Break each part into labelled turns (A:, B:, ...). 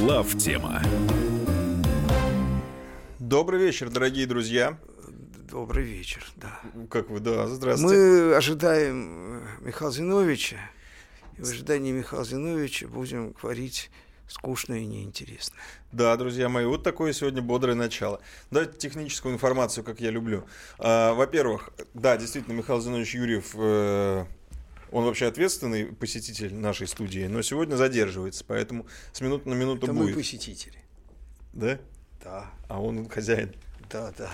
A: Глав тема.
B: Добрый вечер, дорогие друзья.
C: Добрый вечер, да.
B: Как вы, да, здравствуйте.
C: Мы ожидаем э, Михаила Зиновича. И в ожидании Михаила Зиновича будем говорить скучно и неинтересно.
B: Да, друзья мои, вот такое сегодня бодрое начало. Давайте техническую информацию, как я люблю. А, во-первых, да, действительно, Михаил Зинович Юрьев, э, он вообще ответственный посетитель нашей студии, но сегодня задерживается, поэтому с минуты на минуту
C: Это
B: будет.
C: мы посетители.
B: Да?
C: Да,
B: А он хозяин.
C: да, да.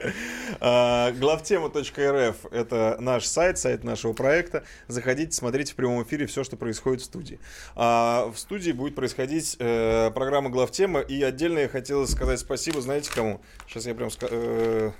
B: А, Главтема.рф – это наш сайт, сайт нашего проекта. Заходите, смотрите в прямом эфире все, что происходит в студии. А в студии будет происходить э, программа Главтема. И отдельно я хотел сказать спасибо, знаете кому? Сейчас я прям... э,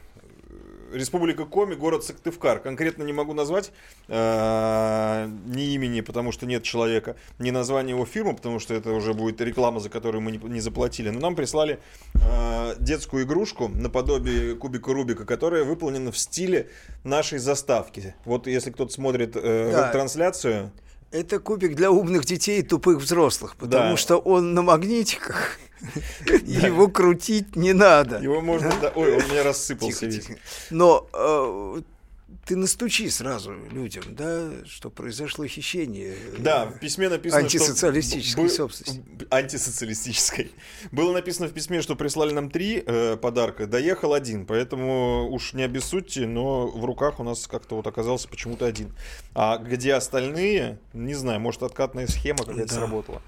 B: Республика Коми, город Сыктывкар. Конкретно не могу назвать э, ни имени, потому что нет человека, ни названия его фирмы, потому что это уже будет реклама, за которую мы не, не заплатили. Но нам прислали э, детскую игрушку наподобие кубика Рубика, которая выполнена в стиле нашей заставки. Вот если кто-то смотрит э,
C: Да.
B: трансляцию,
C: Это кубик для умных детей и тупых взрослых, потому
B: Да.
C: что он на магнитиках. Его крутить не надо.
B: его можно... Ой, он меня рассыпался весь.
C: Но э, ты настучи сразу людям, да, что произошло хищение.
B: Да, в письме написано,
C: Антисоциалистической
B: что...
C: собственности.
B: Антисоциалистической. Было написано в письме, что прислали нам три э, подарка, доехал один, поэтому уж не обессудьте, но в руках у нас как-то вот оказался почему-то один. А где остальные, не знаю, может откатная схема какая-то
C: Да.
B: сработала.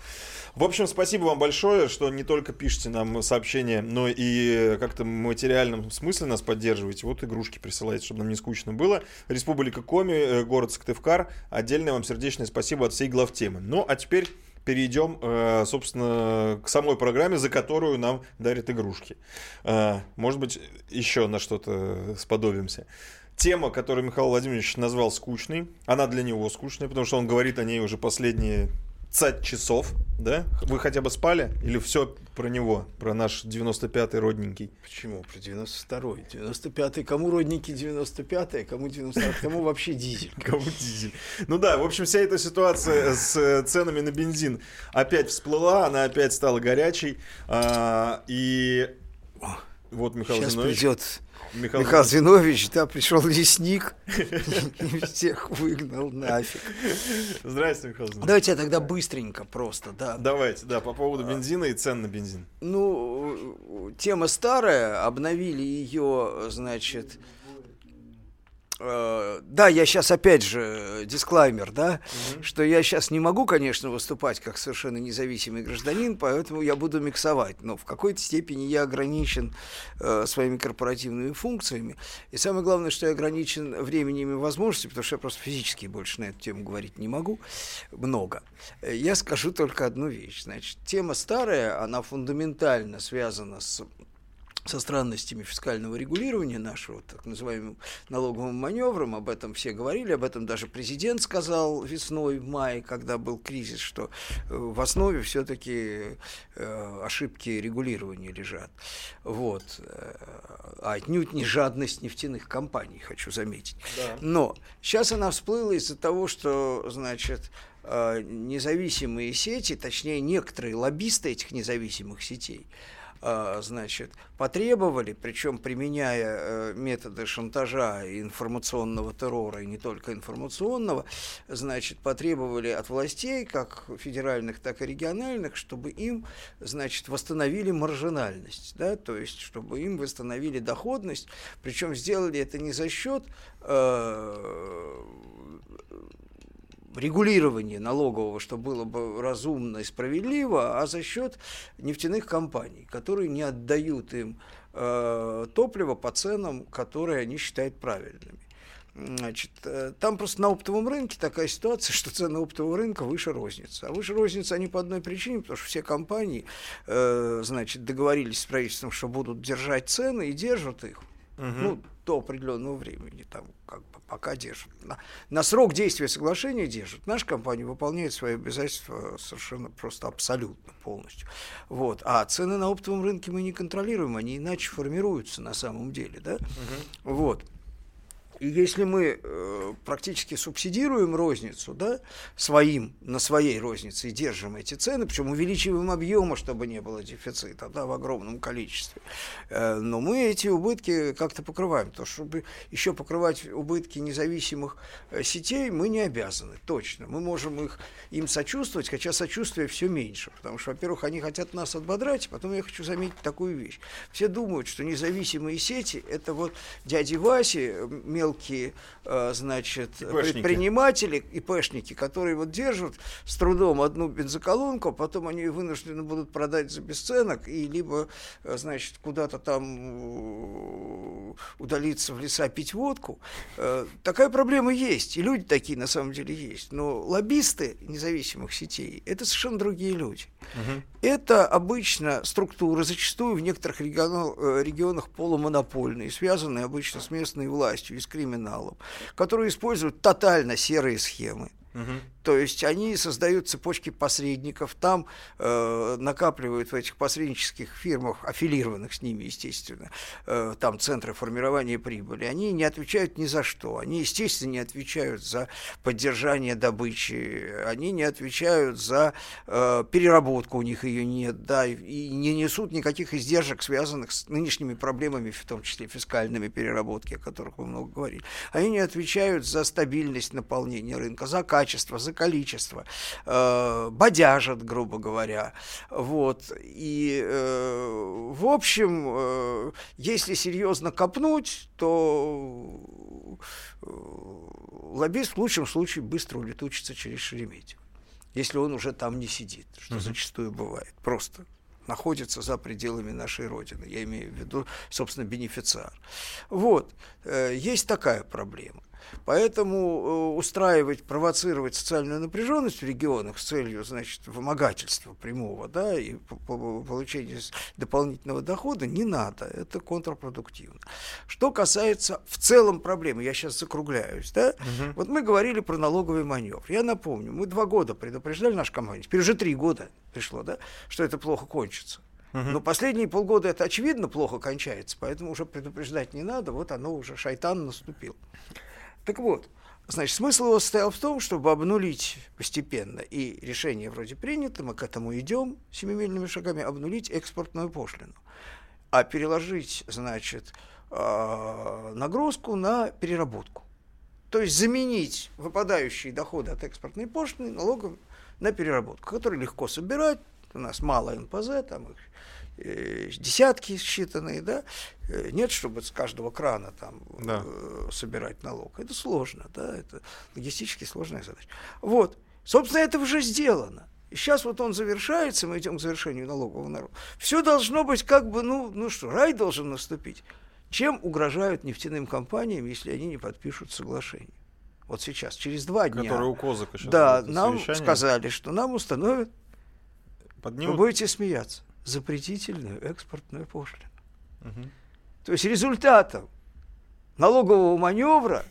B: В общем, спасибо вам большое, что не только пишете нам сообщения, но и как-то в материальном смысле нас поддерживаете. Вот игрушки присылаете, чтобы нам не скучно было. Республика Коми, э, город Сыктывкар. Отдельное вам сердечное спасибо от всей главтемы. Ну, а теперь перейдем, э, собственно, к самой программе, за которую нам дарят игрушки. Э, Может быть, еще на что-то сподобимся. Тема, которую Михаил Владимирович назвал скучной, она для него скучная, потому что он говорит о ней уже последние 50 часов, да? Вы хотя бы спали? Или все про него, про наш 95-й родненький?
C: Почему? Про 92-й. 95-й. Кому родники 95-й, кому 90 кому вообще дизель?
B: Кому дизель? Ну да, в общем, вся эта ситуация с э, ценами на бензин опять всплыла, она опять стала горячей. а, и вот Михаил
C: Сейчас
B: Зинович.
C: придет
B: Михаил
C: Михаил Зинович, да, пришел лесник и всех выгнал нафиг.
B: Здрасте, Михаил Зинович.
C: Давайте я тогда быстренько просто, да.
B: Давайте, да, по поводу бензина и цен на бензин.
C: Ну, тема старая, обновили ее, значит... э, Да, я сейчас опять же э, дисклаймер, да, что я сейчас не могу, конечно, выступать как совершенно независимый гражданин, поэтому я буду миксовать, но в какой-то степени я ограничен э, своими корпоративными функциями. И самое главное, что я ограничен временем и возможностями, потому что я просто физически больше на эту тему говорить не могу много. Я скажу только одну вещь. Значит, тема старая, она фундаментально связана с со странностями фискального регулирования нашего, так называемым налоговым маневром, об этом все говорили, об этом даже президент сказал весной, в мае, когда был кризис, что э, в основе все-таки ошибки регулирования лежат. Вот. Э, А отнюдь не жадность нефтяных компаний, хочу заметить. Но сейчас она всплыла из-за того, что, значит, э, независимые сети, точнее, некоторые лоббисты этих независимых сетей, э, значит, потребовали, причем применяя э, методы шантажа и информационного террора, и не только информационного, значит, потребовали от властей, как федеральных, так и региональных, чтобы им, значит, восстановили маржинальность, да, то есть, чтобы им восстановили доходность, причем сделали это не за счет э, регулирования налогового, что было бы разумно и справедливо, а за счет нефтяных компаний, которые не отдают им э, топливо по ценам, которые они считают правильными. Значит, э, там просто на оптовом рынке такая ситуация, что цены оптового рынка выше розницы. А выше розницы они по одной причине, потому что все компании э, значит, договорились с правительством, что будут держать цены и держат их. Ну, до определенного времени, там, как пока держат. На, на срок действия соглашения держат. Наша компания выполняет свои обязательства совершенно просто абсолютно полностью. Вот. А цены на оптовом рынке мы не контролируем, они иначе формируются на самом деле, да? Вот. И если мы э, э, практически субсидируем розницу, да, своим, на своей рознице и держим эти цены, причем увеличиваем объемы, чтобы не было дефицита, да, в огромном количестве. Э, но мы эти убытки как-то покрываем, то чтобы еще покрывать убытки независимых э, сетей, мы не обязаны, точно. Мы можем их, им сочувствовать, хотя сочувствия все меньше, потому что, во-первых, они хотят нас отбодрать, потом я хочу заметить такую вещь. Все думают, что независимые сети – это вот дяди Васи, мелкие, э, значит, ИПшники. предприниматели, ИПшники, которые вот держат с трудом одну бензоколонку, а потом они вынуждены будут продать за бесценок и либо, э, значит, куда-то там э, удалиться в леса пить водку. Такая проблема есть, и люди такие на самом деле есть. Но лоббисты независимых сетей – это совершенно другие люди. Угу. Это обычно структуры, зачастую в некоторых регионах, регионах полумонопольные, связанные обычно с местной властью и с криминалом, которые используют тотально серые схемы. Угу. То есть они создают цепочки посредников, там э, накапливают в этих посреднических фирмах, аффилированных с ними, естественно, э, там центры формирования прибыли. Они не отвечают ни за что. Они, естественно, не отвечают за поддержание добычи, они не отвечают за э, переработку, у них ее нет, да, и не несут никаких издержек, связанных с нынешними проблемами, в том числе фискальными переработки, о которых мы много говорили. Они не отвечают за стабильность наполнения рынка, за качество, за количество, э, бодяжат, грубо говоря. Вот. И, э, в общем, э, если серьезно копнуть, то э, лоббист в лучшем случае быстро улетучится через Шереметьево, если он уже там не сидит, что угу. зачастую бывает. Просто находится за пределами нашей Родины. Я имею в виду, собственно, бенефициар. Вот. Э, есть такая проблема. Поэтому э, устраивать, провоцировать социальную напряженность в регионах с целью, значит, вымогательства прямого, да, и получения дополнительного дохода не надо, это контрпродуктивно. Что касается в целом проблемы, я сейчас закругляюсь, да, угу. вот мы говорили про налоговый маневр. Я напомню, мы два года предупреждали нашу компанию, теперь уже три года пришло, да, что это плохо кончится. Но последние полгода это очевидно плохо кончается, поэтому уже предупреждать не надо, вот оно уже, шайтан наступил. Так вот, значит, смысл его состоял в том, чтобы обнулить постепенно, и решение вроде принято, мы к этому идем семимильными шагами, обнулить экспортную пошлину, а переложить, значит, а, нагрузку на переработку. То есть заменить выпадающие доходы от экспортной пошлины налогом на переработку, который легко собирать, у нас мало НПЗ, там их десятки считанные, да, э, нет, чтобы с каждого крана там да. Э, собирать налог. Это сложно, да, это логистически сложная задача. Вот, собственно, это уже сделано. И сейчас вот он завершается, мы идем к завершению налогового народа. Все должно быть как бы, ну, ну что, рай должен наступить. Чем угрожают нефтяным компаниям, если они не подпишут соглашение? Вот сейчас, через два дня.
B: Которые у Козака сейчас
C: Да, нам совещание. сказали, что нам установят. Поднимут... Вы будете смеяться запретительную экспортную пошлину. Угу. То есть результатом налогового маневра,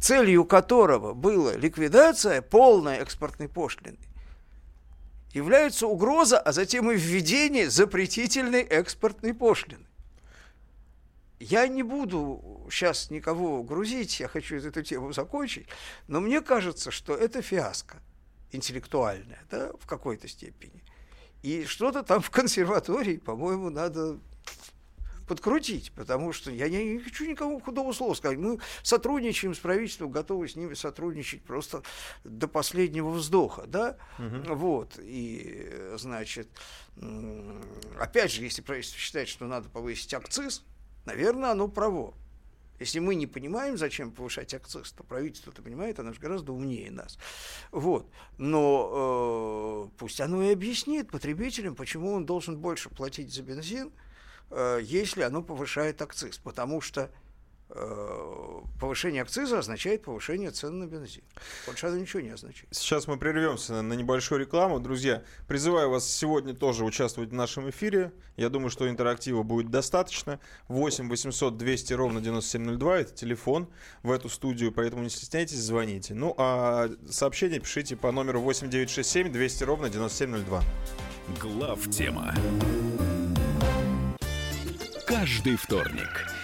C: целью которого была ликвидация полной экспортной пошлины, является угроза, а затем и введение запретительной экспортной пошлины. Я не буду сейчас никого грузить, я хочу эту тему закончить, но мне кажется, что это фиаско интеллектуальное, да, в какой-то степени. И что-то там в консерватории, по-моему, надо подкрутить, потому что я не, хочу никому худого слова сказать. Мы сотрудничаем с правительством, готовы с ними сотрудничать просто до последнего вздоха, да, угу. вот, и, значит, опять же, если правительство считает, что надо повысить акциз, наверное, оно право. Если мы не понимаем, зачем повышать акциз, то правительство это понимает, оно же гораздо умнее нас. Вот. Но э, пусть оно и объяснит потребителям, почему он должен больше платить за бензин, э, если оно повышает акциз. Потому что повышение акциза означает повышение цен на бензин. Больше это ничего не означает.
B: Сейчас мы прервемся на небольшую рекламу. Друзья, призываю вас сегодня тоже участвовать в нашем эфире. Я думаю, что интерактива будет достаточно. 8 800 200 ровно 9702 это телефон в эту студию, поэтому не стесняйтесь, звоните. Ну, а сообщение пишите по номеру 8967 200 ровно 9702.
A: Глав тема. Каждый вторник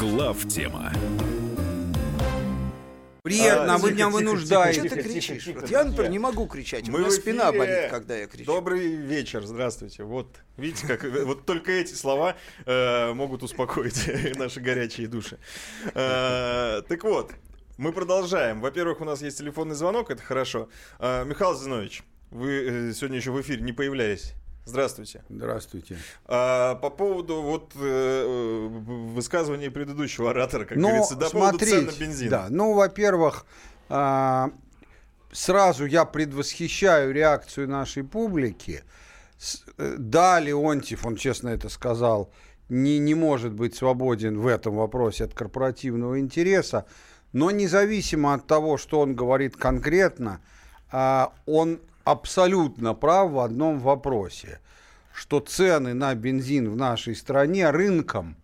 A: Глав тема.
C: Приятно, а, вы меня вынуждаете.
B: Тихо,
C: Что ты
B: тихо,
C: кричишь?
B: тихо,
C: Вот
B: тихо.
C: я, например, не могу кричать. У
B: Мы
C: меня
B: в
C: спина болит, когда я кричу.
B: Добрый вечер, здравствуйте. Вот, видите, как вот только эти слова э, могут успокоить наши горячие души. Э, так вот, мы продолжаем. Во-первых, у нас есть телефонный звонок, это хорошо. Э, Михаил Зинович, вы э, сегодня еще в эфире не появлялись. Здравствуйте.
D: Здравствуйте.
B: А, по поводу вот э, э, высказывания предыдущего оратора, как
D: Ну,
B: говорится, да, по поводу цен на
D: смотрите,
B: бензин.
D: Да, ну, во-первых, а, сразу я предвосхищаю реакцию нашей публики. С- э, Да, Леонтьев, он честно это сказал, не, не может быть свободен в этом вопросе от корпоративного интереса, но независимо от того, что он говорит конкретно, а, он абсолютно прав в одном вопросе, что цены на бензин в нашей стране рынком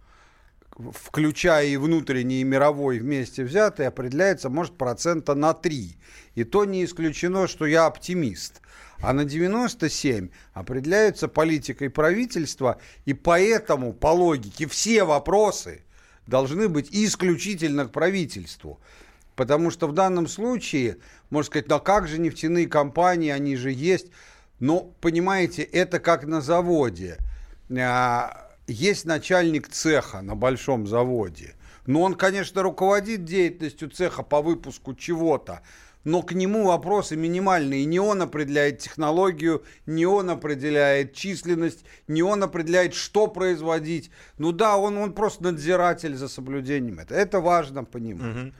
D: включая и внутренний, и мировой вместе взятые, определяется, может, процента на 3. И то не исключено, что я оптимист. А на 97 определяются политикой правительства, и поэтому, по логике, все вопросы должны быть исключительно к правительству. Потому что в данном случае, можно сказать, ну а как же нефтяные компании, они же есть. Но, понимаете, это как на заводе. А, Есть начальник цеха на большом заводе. Но он, конечно, руководит деятельностью цеха по выпуску чего-то. Но к нему вопросы минимальные. Не он определяет технологию, не он определяет численность, не он определяет, что производить. Ну да, он, он просто надзиратель за соблюдением этого. Это важно понимать. А,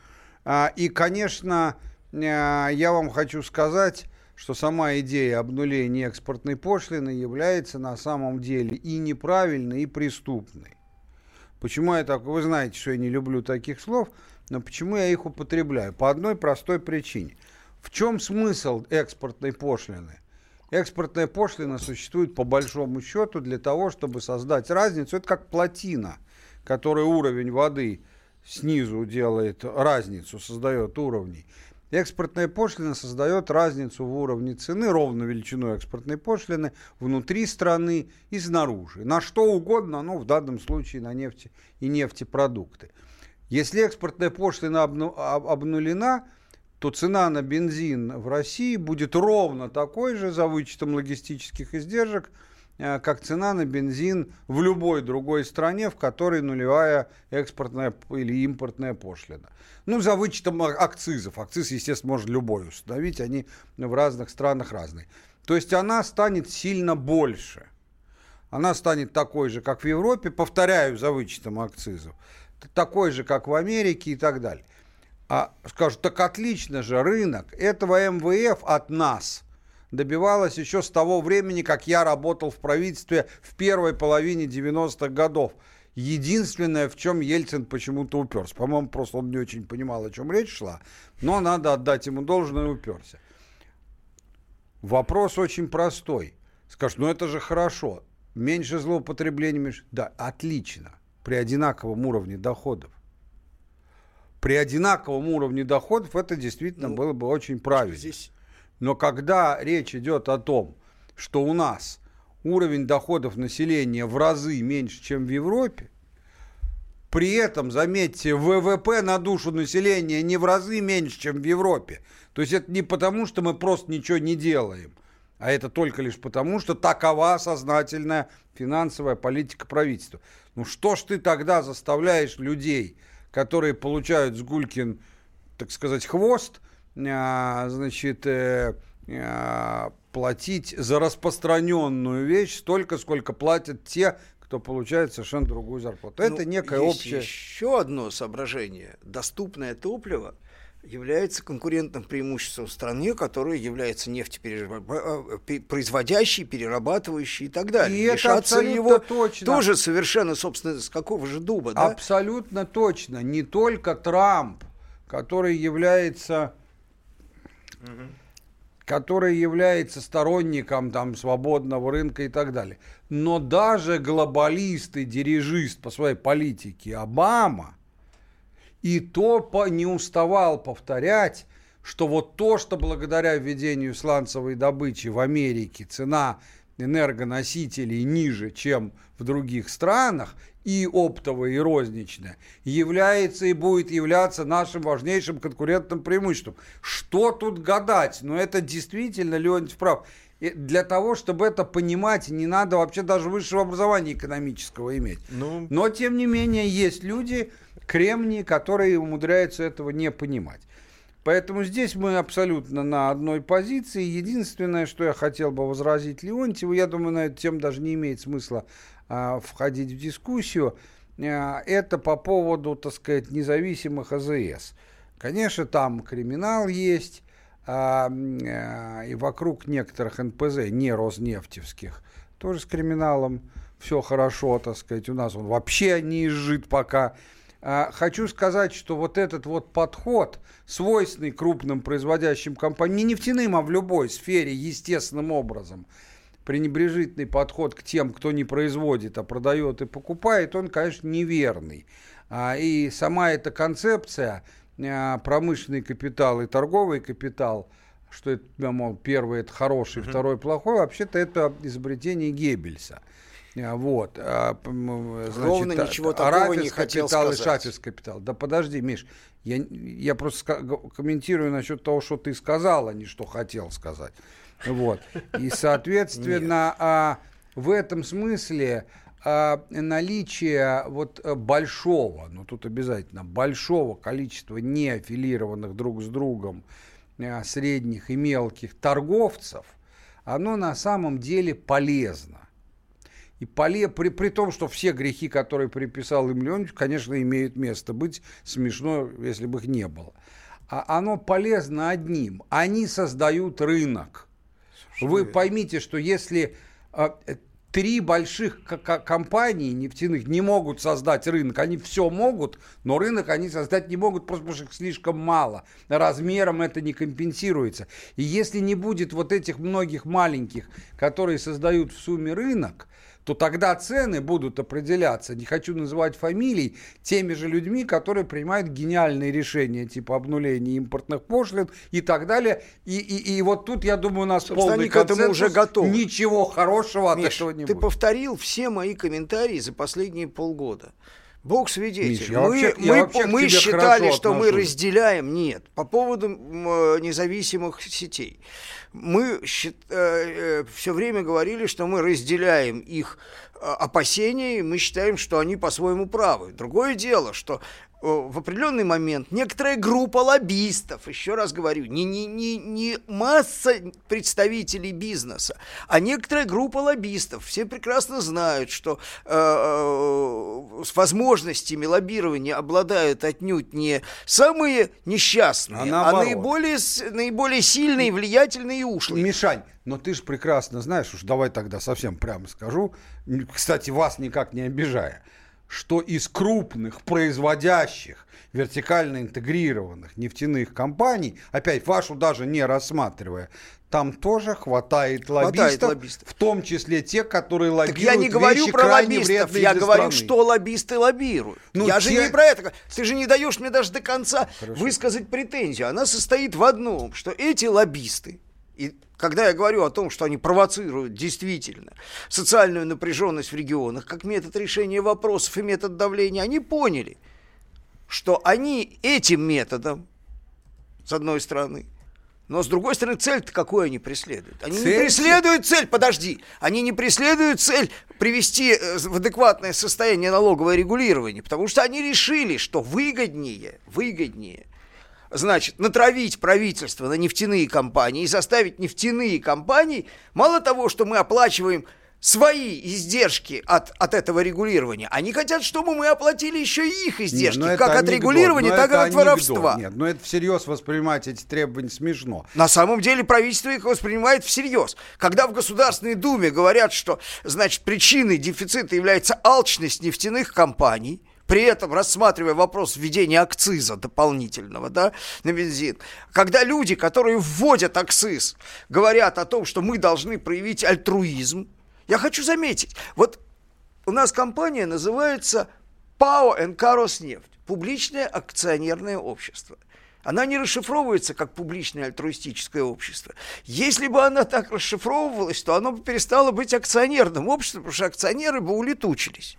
D: И, конечно, а, я вам хочу сказать, что сама идея обнуления экспортной пошлины является на самом деле и неправильной, и преступной. Почему я так? Вы знаете, что я не люблю таких слов, но почему я их употребляю? По одной простой причине. В чем смысл экспортной пошлины? Экспортная пошлина существует по большому счету для того, чтобы создать разницу. Это как плотина, которая уровень воды снизу делает разницу, создает уровни. Экспортная пошлина создает разницу в уровне цены, ровно величину экспортной пошлины, внутри страны и снаружи. На что угодно, ну, в данном случае на нефти и нефтепродукты. Если экспортная пошлина обну- об- обнулена, то цена на бензин в России будет ровно такой же за вычетом логистических издержек, как цена на бензин в любой другой стране, в которой нулевая экспортная или импортная пошлина. Ну, за вычетом акцизов. Акциз, естественно, может любой установить, они в разных странах разные. То есть она станет сильно больше. Она станет такой же, как в Европе, повторяю, за вычетом акцизов, такой же, как в Америке и так далее. А скажут, так отлично же, рынок этого МВФ от нас добивалась еще с того времени, как я работал в правительстве в первой половине 90-х годов. Единственное, в чем Ельцин почему-то уперся. По-моему, просто он не очень понимал, о чем речь шла, но надо отдать ему должное, уперся. Вопрос очень простой. Скажешь, ну это же хорошо. Меньше злоупотреблений, меньше... Да, отлично. При одинаковом уровне доходов. При одинаковом уровне доходов это действительно было бы очень правильно.
C: Здесь
D: Но когда речь идет о том, что у нас уровень доходов населения в разы меньше, чем в Европе, при этом, заметьте, ВВП на душу населения не в разы меньше, чем в Европе. То есть это не потому, что мы просто ничего не делаем, а это только лишь потому, что такова сознательная финансовая политика правительства. Ну что ж ты тогда заставляешь людей, которые получают с Гулькин, так сказать, хвост, значит, э, а, платить за распространенную вещь столько, сколько платят те, кто получает совершенно другую зарплату. Это
C: Ну,
D: некое
C: есть
D: общее...
C: еще одно соображение. Доступное топливо является конкурентным преимуществом стране, которая является нефтепроизводящей, перерабатывающей и так далее.
D: И это
C: Лишаться
D: абсолютно
C: его
D: точно.
C: тоже совершенно, собственно, с какого же дуба, да?
D: Абсолютно точно. Не только Трамп, который является который является сторонником там, свободного рынка и так далее. Но даже глобалист и дирижист по своей политике Обама и то по- не уставал повторять, что вот то, что благодаря введению сланцевой добычи в Америке цена энергоносителей ниже, чем в других странах, и оптовая, и розничная, является и будет являться нашим важнейшим конкурентным преимуществом. Что тут гадать? Но это действительно, Леонид прав. И для того, чтобы это понимать, не надо вообще даже высшего образования экономического иметь.
B: Ну,
D: Но, тем не менее, есть люди, кремнии, которые умудряются этого не понимать. Поэтому здесь мы абсолютно на одной позиции. Единственное, что я хотел бы возразить Леонтьеву, я думаю, на эту тему даже не имеет смысла входить в дискуссию, а, это по поводу, так сказать, независимых АЗС. Конечно, там криминал есть, а, а, и вокруг некоторых НПЗ, не роснефтевских, тоже с криминалом все хорошо, так сказать, у нас он вообще не изжит пока. А, Хочу сказать, что вот этот вот подход, свойственный крупным производящим компаниям, не нефтяным, а в любой сфере, естественным образом, пренебрежительный подход к тем, кто не производит, а продает и покупает, он, конечно, неверный. А, И сама эта концепция, а, промышленный капитал и торговый капитал, что это, мол, первый это хороший, второй плохой, вообще-то это изобретение Геббельса. А, Вот. значит,
C: Ровно ничего такого не хотел
D: капитал и
C: сказать.
D: Шафис капитал. Да подожди, Миш, я, я просто комментирую насчет того, что ты сказал, а не что хотел сказать. Вот. И, соответственно, а, в этом смысле а, наличие вот э, большого, ну тут обязательно, большого количества неаффилированных друг с другом а, средних и мелких торговцев, оно на самом деле полезно. И поле, при, при том, что все грехи, которые приписал им Леонидович, конечно, имеют место быть. Смешно, если бы их не было. А оно полезно одним. Они создают рынок. Вы поймите, что если а, э, три больших компании нефтяных не могут создать рынок, они все могут, но рынок они создать не могут, просто потому что их слишком мало. Размером это не компенсируется. И если не будет вот этих многих маленьких, которые создают в сумме рынок, то тогда цены будут определяться, не хочу называть фамилий, теми же людьми, которые принимают гениальные решения, типа обнуления импортных пошлин и так далее. И, и, и вот тут, я думаю, у нас
C: Собственно,
D: полный
C: они к этому
D: консенсус.
C: уже готовы.
D: Ничего хорошего от
C: Миш,
D: этого не
C: ты
D: будет.
C: повторил все мои комментарии за последние полгода. Бог свидетель.
D: Миш, я
C: мы
D: вообще- я
C: мы,
D: вообще к
C: мы считали, что мы
D: отношусь.
C: разделяем. Нет. По поводу э, независимых сетей. Мы все время говорили, что мы разделяем их э, опасения, и мы считаем, что они по-своему правы. Другое дело, что э, в определенный момент некоторая группа лоббистов, еще раз говорю, не, не, не, не масса представителей бизнеса, а некоторая группа лоббистов, все прекрасно знают, что э, э, с возможностями лоббирования обладают отнюдь не самые несчастные,
D: А
C: а, наиболее, наиболее сильные, влиятельные и ушлые.
D: Мишань, но ты же прекрасно знаешь, уж давай тогда совсем прямо скажу, кстати, вас никак не обижая, что из крупных производящих вертикально интегрированных нефтяных компаний, опять вашу даже не рассматривая, там тоже хватает
C: Хватает
D: лоббистов,
C: лоббистов.
D: в том числе те, которые
C: Так
D: лоббируют
C: я не говорю
D: вещи
C: про лоббистов, я говорю,
D: страны.
C: что лоббисты лоббируют.
D: Ну,
C: я же
D: те-
C: не про это. Ты же не даешь мне даже до конца высказать претензию. Она состоит в одном, что эти лоббисты, и когда я говорю о том, что они провоцируют действительно социальную напряженность в регионах, как метод решения вопросов и метод давления, они поняли, что они этим методом, с одной стороны, но с другой стороны, цель-то какую они преследуют? Они не
D: Цель-
C: преследуют цель, подожди, они не преследуют цель привести э, в адекватное состояние налоговое регулирование, потому что они решили, что выгоднее, выгоднее, значит, натравить правительство на нефтяные компании и заставить нефтяные компании, мало того, что мы оплачиваем свои издержки от, от этого регулирования. Они хотят, чтобы мы оплатили еще и их издержки,
D: Не, ну
C: как
D: это
C: от
D: анекдот,
C: регулирования, так и от воровства.
D: анекдот. Нет, ну это всерьез воспринимать эти требования смешно.
C: На самом деле правительство их воспринимает всерьез. Когда в Государственной Думе говорят, что, значит, причиной дефицита является алчность нефтяных компаний, при этом рассматривая вопрос введения акциза дополнительного да, на бензин, когда люди, которые вводят акциз, говорят о том, что мы должны проявить альтруизм, я хочу заметить, вот у нас компания называется ПАО НК Роснефть, публичное акционерное общество. Она не расшифровывается как публичное альтруистическое общество. Если бы она так расшифровывалась, то оно бы перестало быть акционерным обществом, потому что акционеры бы улетучились.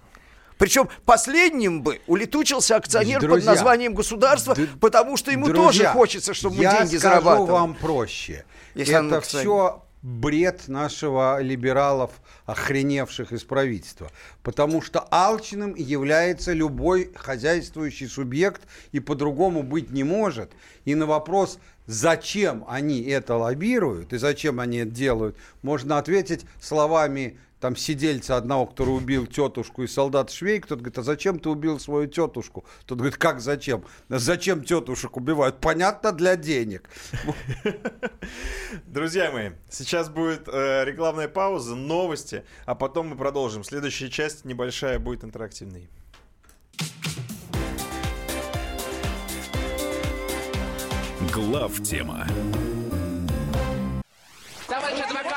C: Причем последним бы улетучился акционер под
D: Друзья,
C: названием государства,
D: д-
C: потому что ему
D: Друзья,
C: тоже хочется, чтобы мы
D: я
C: деньги
D: скажу
C: зарабатывали.
D: вам проще.
C: Если
D: Это все бред нашего либералов, охреневших из правительства. Потому что алчным является любой хозяйствующий субъект и по-другому быть не может. И на вопрос, зачем они это лоббируют и зачем они это делают, можно ответить словами там сидельца одного, который убил тетушку и солдат швей, кто-то говорит, а зачем ты убил свою тетушку? Тот говорит, как зачем? «Да Зачем тетушек убивают? Понятно, для денег.
B: Друзья мои, сейчас будет э, рекламная пауза, новости, а потом мы продолжим. Следующая часть небольшая будет интерактивной.
A: Глав тема.
E: Товарищ адвокат!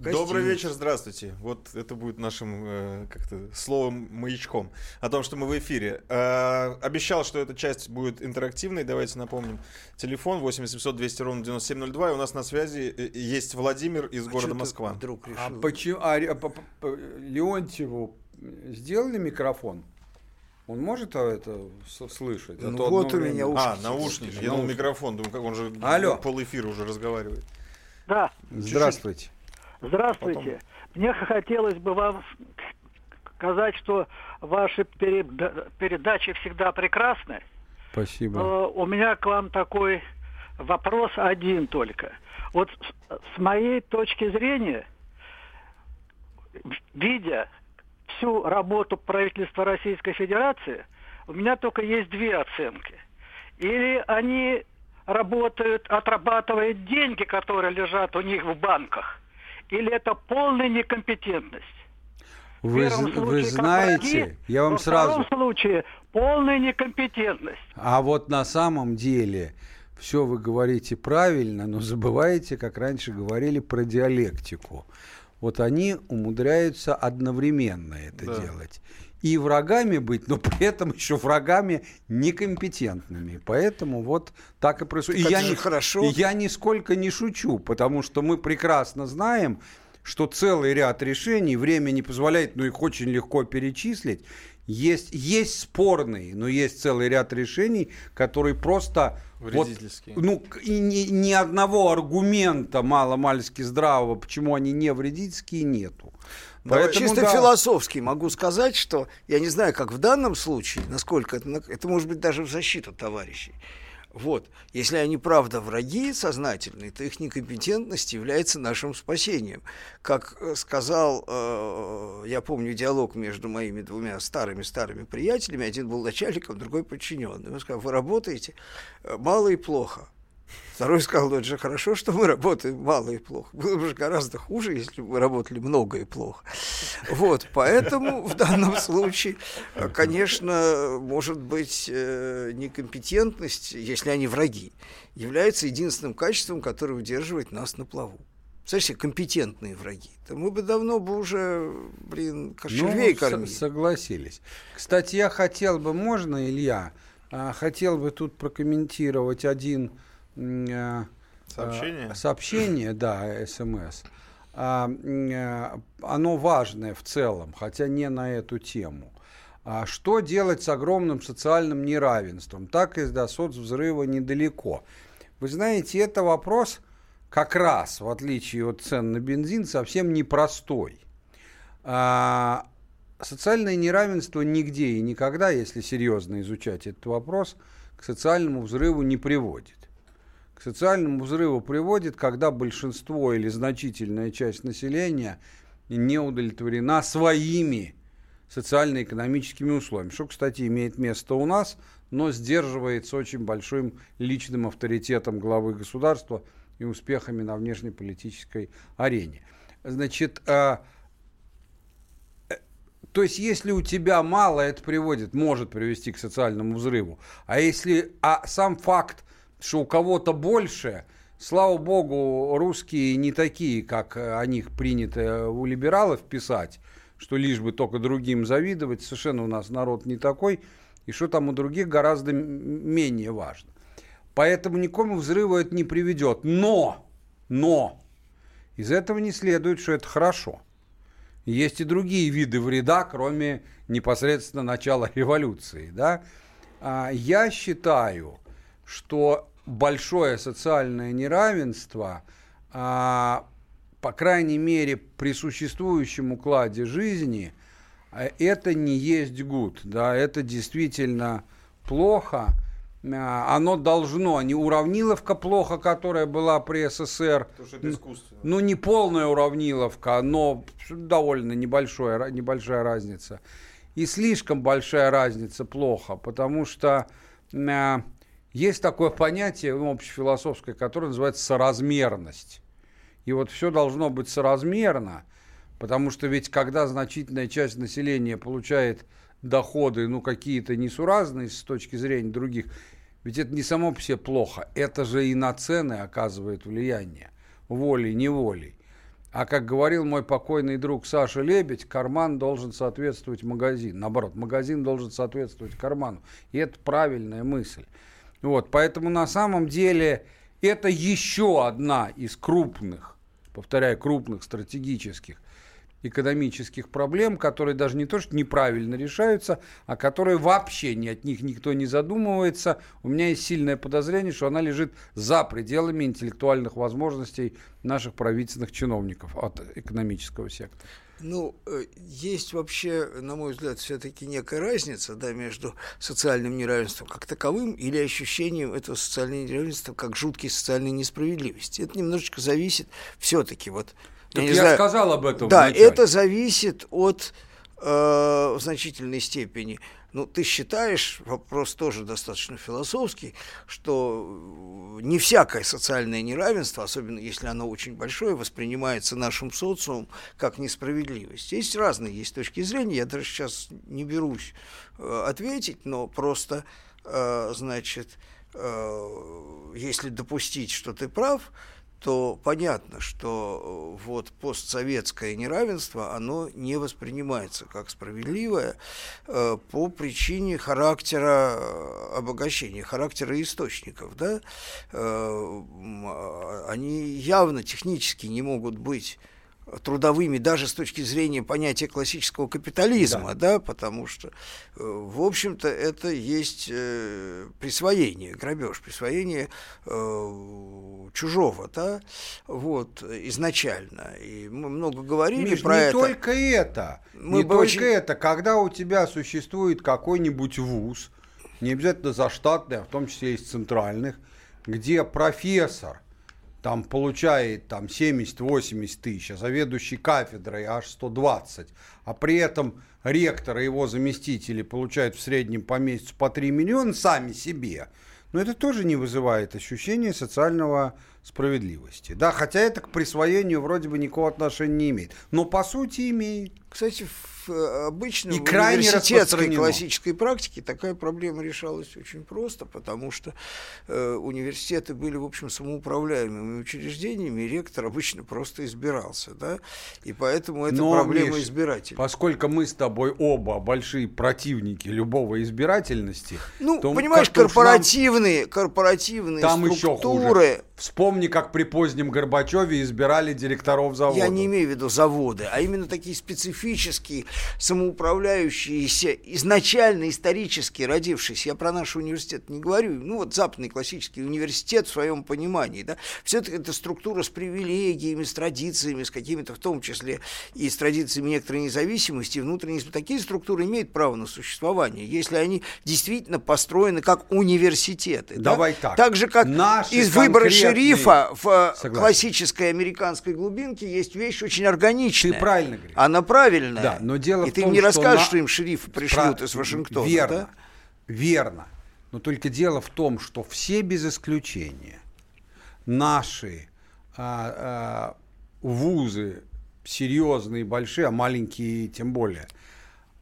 C: В
B: Добрый вечер, здравствуйте. Вот это будет нашим э, как-то словом маячком о том, что мы в эфире. Э, обещал, что эта часть будет интерактивной. Давайте напомним. Телефон 8700 200 ровно 9702. И у нас на связи э, есть Владимир из
C: А
B: города Москва.
C: Вдруг решил?
D: А почему а, п- п- Леонтьеву сделали микрофон? Он может а, это слышать? А
C: Ну
D: то
C: вот
D: одно
C: у меня
D: время-
C: уши.
B: А, наушники. Я думал, микрофон. Думаю, как он же
D: Алло.
B: пол эфира уже разговаривает.
F: Да,
D: Здравствуйте.
F: Здравствуйте. Мне хотелось бы вам сказать, что ваши переда- передачи всегда прекрасны.
D: Спасибо.
F: Но у меня к вам такой вопрос один только. Вот с моей точки зрения, видя всю работу правительства Российской Федерации, у меня только есть две оценки. Или они работают, отрабатывают деньги, которые лежат у них в банках, или это полная некомпетентность. В
D: Вы,
F: случае
D: вы знаете,
F: враги,
D: я вам
F: во
D: сразу...
F: втором случае полная некомпетентность.
D: А вот на самом деле все вы говорите правильно, но забываете, как раньше говорили, про диалектику. Вот они умудряются одновременно это
B: Да.
D: делать. И врагами быть, но при этом еще врагами некомпетентными. Поэтому вот так и происходит.
C: Так
D: и
C: это
D: я,
C: же
D: ни-
C: хорошо.
D: и я нисколько не шучу, потому что мы прекрасно знаем, что целый ряд решений, время не позволяет, но их очень легко перечислить, есть, есть спорные, но есть целый ряд решений, которые просто... вот,
B: Вредительские.
D: ну, и ни, ни одного аргумента мало-мальски здравого, почему они не вредительские, нету.
B: Давай-
C: Чисто
D: да.
C: философски могу сказать, что я не знаю, как в данном случае, насколько это, это может быть даже в защиту товарищей. Вот. Если они правда враги сознательные, то их некомпетентность является нашим спасением. Как э, сказал, э, я помню диалог между моими двумя старыми-старыми приятелями, один был начальником, другой подчиненным. Он сказал, вы работаете э, мало и плохо. Второй сказал, ну это же хорошо, что мы работаем мало и плохо. Было бы же гораздо хуже, если бы мы работали много и плохо. Вот, поэтому в данном случае, конечно, может быть, э, некомпетентность, если они враги, является единственным качеством, которое удерживает нас на плаву. Представляете, компетентные враги. То мы бы давно бы уже, блин, червей
D: Ну,
C: кормили.
D: согласились. Кстати, я хотел бы, можно, Илья, а, хотел бы тут прокомментировать один
B: Сообщение?
D: а, сообщение, да, СМС. а, м, э, оно важное в целом, хотя не на эту тему. А что делать с огромным социальным неравенством? Так и до соцвзрыва недалеко. Вы знаете, это вопрос как раз, в отличие от цен на бензин, совсем непростой. А, социальное неравенство нигде и никогда, если серьезно изучать этот вопрос, к социальному взрыву не приводит. К социальному взрыву приводит, когда большинство или значительная часть населения не удовлетворена своими социально-экономическими условиями, что, кстати, имеет место у нас, но сдерживается очень большим личным авторитетом главы государства и успехами на внешнеполитической арене. Значит, а, э, то есть, если у тебя мало, это приводит, может привести к социальному взрыву. А если, а сам факт, что у кого-то больше, слава богу, русские не такие, как о них принято у либералов писать, что лишь бы только другим завидовать, совершенно у нас народ не такой, и что там у других гораздо менее важно. Поэтому никакому взрыву это не приведет. Но, но, из этого не следует, что это хорошо. Есть и другие виды вреда, кроме непосредственно начала революции. Да? А, Я считаю, что большое социальное неравенство, а, по крайней мере, при существующем укладе жизни, а, это не есть гуд. Да? Это действительно плохо. А, Оно должно, не уравниловка плохо, которая была при СССР, ну, не полная уравниловка, но довольно небольшая, небольшая разница. И слишком большая разница плохо, потому что а, есть такое понятие общефилософское, которое называется соразмерность. И вот все должно быть соразмерно, потому что ведь когда значительная часть населения получает доходы, ну, какие-то несуразные с точки зрения других, ведь это не само по себе плохо, это же и на цены оказывает влияние, волей-неволей. А как говорил мой покойный друг Саша Лебедь, карман должен соответствовать магазину. Наоборот, магазин должен соответствовать карману. И это правильная мысль. Вот, поэтому на самом деле это еще одна из крупных, повторяю, крупных стратегических экономических проблем, которые даже не то, что неправильно решаются, а которые вообще ни от них никто не задумывается. У меня есть сильное подозрение, что она лежит за пределами интеллектуальных возможностей наших правительственных чиновников от экономического сектора.
C: Ну, э, есть вообще, на мой взгляд, все-таки некая разница да, между социальным неравенством как таковым или ощущением этого социального неравенства как жуткой социальной несправедливости. Это немножечко зависит все-таки вот.
D: Так
C: не
D: я
C: знаю,
D: сказал об этом.
C: Да,
D: вначале.
C: это зависит от э, в значительной степени. Ну, ты считаешь, вопрос тоже достаточно философский, что не всякое социальное неравенство, особенно если оно очень большое, воспринимается нашим социумом как несправедливость. Есть разные есть точки зрения, я даже сейчас не берусь э, ответить, но просто, э, значит, э, если допустить, что ты прав, то понятно, что э, вот постсоветское неравенство, оно не воспринимается как справедливое э, по причине характера э, обогащения, характера источников. Да? А, они явно технически не могут быть трудовыми даже с точки зрения понятия классического капитализма, да, потому что, э, в общем-то, это есть э, присвоение, грабеж, присвоение э, чужого, да, вот, изначально. И мы много говорили
D: Миш,
C: про
D: не
C: это.
D: только это.
C: Мы
D: не только
C: очень-
D: это. Когда у тебя существует какой-нибудь вуз, не обязательно заштатный, а в том числе из центральных, где профессор там получает там 70-80 тысяч, а заведующий кафедрой аж 120, а при этом ректор и его заместители получают в среднем по месяцу по 3 миллиона сами себе, но это тоже не вызывает ощущения социального справедливости. Да, хотя это к присвоению вроде бы никакого отношения не имеет. Но по сути имеет.
C: Кстати, в э, обычной
D: И
C: университетской классической практике такая проблема решалась очень просто, потому что э, университеты были, в общем, самоуправляемыми учреждениями, и ректор обычно просто избирался, да, и поэтому это
D: Но,
C: проблема
D: Миш,
C: избирателей.
D: Поскольку мы с тобой оба большие противники любого избирательности,
C: Ну,
D: то
C: понимаешь,
D: нам-
C: корпоративные, корпоративные
D: Там
C: структуры,
D: Вспомни, как при позднем Горбачеве избирали директоров завода.
C: Я не имею в виду заводы, а именно такие специфические, самоуправляющиеся, изначально исторически родившиеся. Я про наш университет не говорю. Ну вот западный классический университет в своем понимании. Да? Все-таки это структура с привилегиями, с традициями, с какими-то, в том числе и с традициями некоторой независимости, внутренней. Такие структуры имеют право на существование, если они действительно построены как университеты.
D: Давай
C: да?
D: так.
C: Так же, как
D: Наши
C: из выбора шерифа в э,
D: Согласен.
C: классической американской глубинке есть вещь очень органичная.
D: Ты правильно говоришь.
C: Она правильная.
D: Да, но дело
C: И
D: в
C: ты
D: том,
C: не
D: что
C: расскажешь,
D: на-
C: что им шерифа пришлют
D: Про-
C: из Вашингтона.
D: Верно,
C: да?
D: верно. Но только дело в том, что все без исключения наши а, а, вузы серьезные, большие, а маленькие тем более,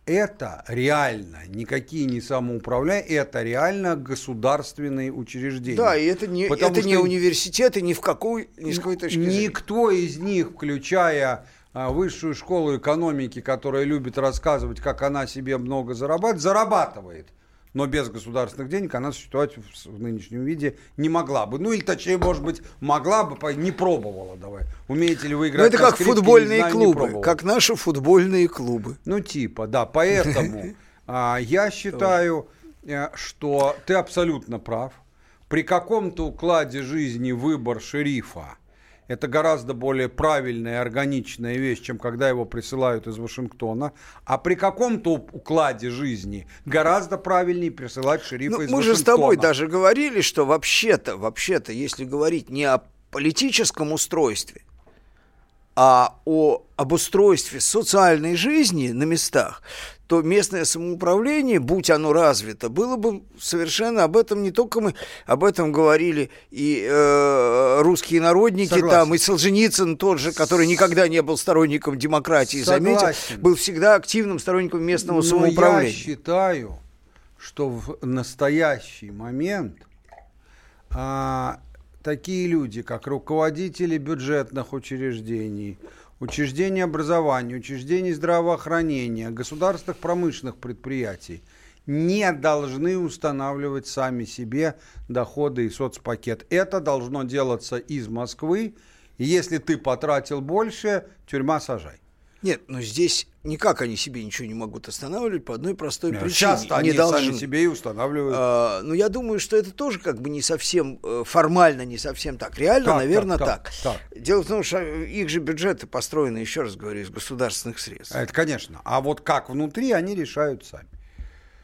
D: это реально никакие не самоуправляемые, это реально государственные учреждения.
C: Да, и это не,
D: Потому
C: это не университеты ни в какой, ни с какой точки зрения.
D: Никто из них, включая а, высшую школу экономики, которая любит рассказывать, как она себе много зарабатывает, зарабатывает. Но без государственных денег она существовать в, в нынешнем виде не могла бы. Ну или точнее, может быть, могла бы, не пробовала. Давай. Умеете ли вы
C: Ну,
D: играть
C: это
D: на
C: как
D: скрипке,
C: футбольные
D: знаю,
C: клубы, как наши футбольные клубы.
D: Ну, типа, да. Поэтому а, я считаю, э, что ты абсолютно прав. При каком-то укладе жизни выбор шерифа это гораздо более правильная и органичная вещь, чем когда его присылают из Вашингтона. А при каком-то укладе жизни гораздо правильнее присылать шерифа
C: Ну,
D: из
C: мы же с
D: Вашингтона.
C: тобой даже говорили, что вообще-то, вообще-то, если говорить не о политическом устройстве, а о обустройстве социальной жизни на местах, то местное самоуправление, будь оно развито, было бы совершенно об этом не только мы об этом говорили и э, русские народники
D: Согласен.
C: там, и Солженицын тот же, который никогда не был сторонником демократии, заметил, был всегда активным сторонником местного
D: Но
C: самоуправления.
D: я считаю, что в настоящий момент а, такие люди, как руководители бюджетных учреждений, учреждений образования, учреждений здравоохранения, государственных промышленных предприятий, не должны устанавливать сами себе доходы и соцпакет. Это должно делаться из Москвы. Если ты потратил больше, тюрьма сажай.
C: Нет, но здесь никак они себе ничего не могут останавливать по одной простой причине.
D: Часто
C: не
D: они
C: должны.
D: сами себе и устанавливают.
C: А, но я думаю, что это тоже как бы не совсем э, формально, не совсем так. Реально,
D: Так,
C: наверное,
D: так,
C: так,
D: так,
C: Дело в том, что их же бюджеты построены, еще раз говорю, из государственных средств.
D: Это, конечно. А вот как внутри, они решают сами.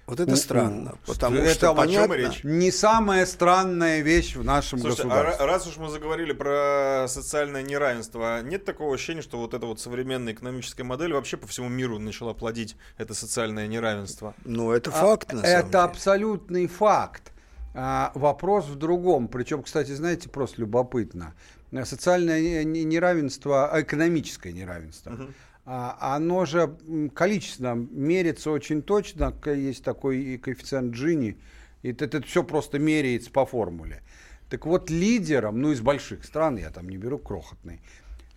C: Вот это странно, потому
D: Это
C: что понятно.
B: речь?
D: Не самая странная вещь в нашем
B: Слушайте, а
D: государстве.
B: ра- раз уж мы заговорили про социальное неравенство, нет такого ощущения, что вот эта вот современная экономическая модель вообще по всему миру начала плодить это социальное неравенство?
C: Ну, это
D: А,
C: факт, на самом
D: Это
C: деле.
D: абсолютный факт. А, вопрос в другом. Причем, кстати, знаете, просто любопытно. А, Социальное не- не- неравенство, а экономическое неравенство, а, оно же количественно мерится очень точно. Есть такой коэффициент Джини. И это, все просто меряется по формуле. Так вот, лидером, ну, из больших стран, я там не беру крохотный,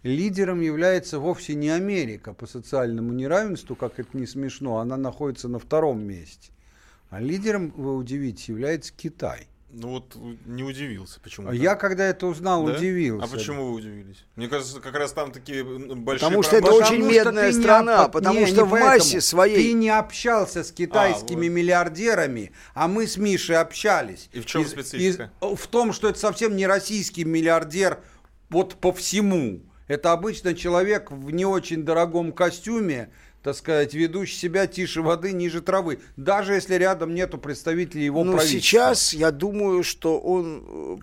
D: лидером является вовсе не Америка по социальному неравенству, как это не смешно, она находится на втором месте. А лидером, вы удивитесь, является Китай.
B: Ну вот не удивился, почему.
D: А Я, когда это узнал, удивился.
B: А почему вы удивились? Мне кажется, как раз там такие большие
C: Потому что это очень медная
D: не
C: страна,
D: об-
C: потому
D: не,
C: что
D: не
C: в
D: поэтому.
C: массе своей-
D: Ты не общался с китайскими
B: А, вот.
D: миллиардерами, а мы с Мишей общались.
B: И в чем
D: Из-
B: специфика?
D: из- в том, что это совсем не российский миллиардер вот по всему. Это обычно человек в не очень дорогом костюме, так сказать, ведущий себя тише воды, ниже травы. Даже если рядом нету представителей его
C: Ну,
D: правительства.
C: сейчас я думаю, что он э,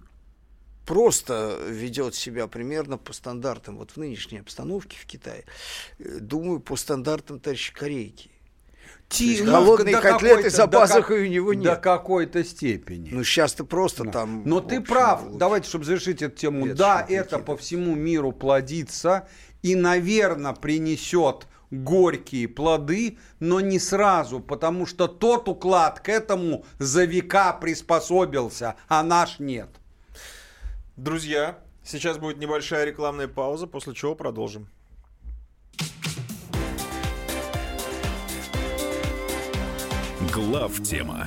C: просто ведет себя примерно по стандартам, вот в нынешней обстановке в Китае, э, думаю, по стандартам товарища Корейки.
D: Ти- ну,
C: холодные
D: до
C: котлеты за
D: до
C: пазухой
D: как-
C: у него
D: До
C: нет.
D: какой-то степени.
C: Ну, сейчас-то просто
D: Да.
C: там...
D: Но ты
C: общем,
D: прав.
C: лучше.
D: Давайте, чтобы завершить эту тему.
C: Нет,
D: да, это по всему миру плодится и, наверное, принесет горькие плоды, но не сразу, потому что тот уклад к этому за века приспособился, а наш нет.
B: Друзья, сейчас будет небольшая рекламная пауза, после чего продолжим.
A: Глав тема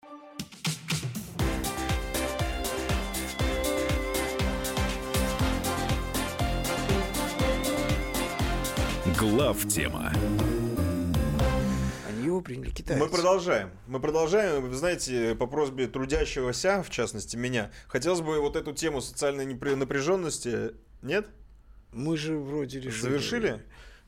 A: Глав тема.
C: Они его приняли китайцы.
B: Мы продолжаем. Мы продолжаем. Вы знаете, по просьбе трудящегося, в частности меня, хотелось бы вот эту тему социальной напряженности... Нет?
C: Мы же вроде решили...
B: Завершили?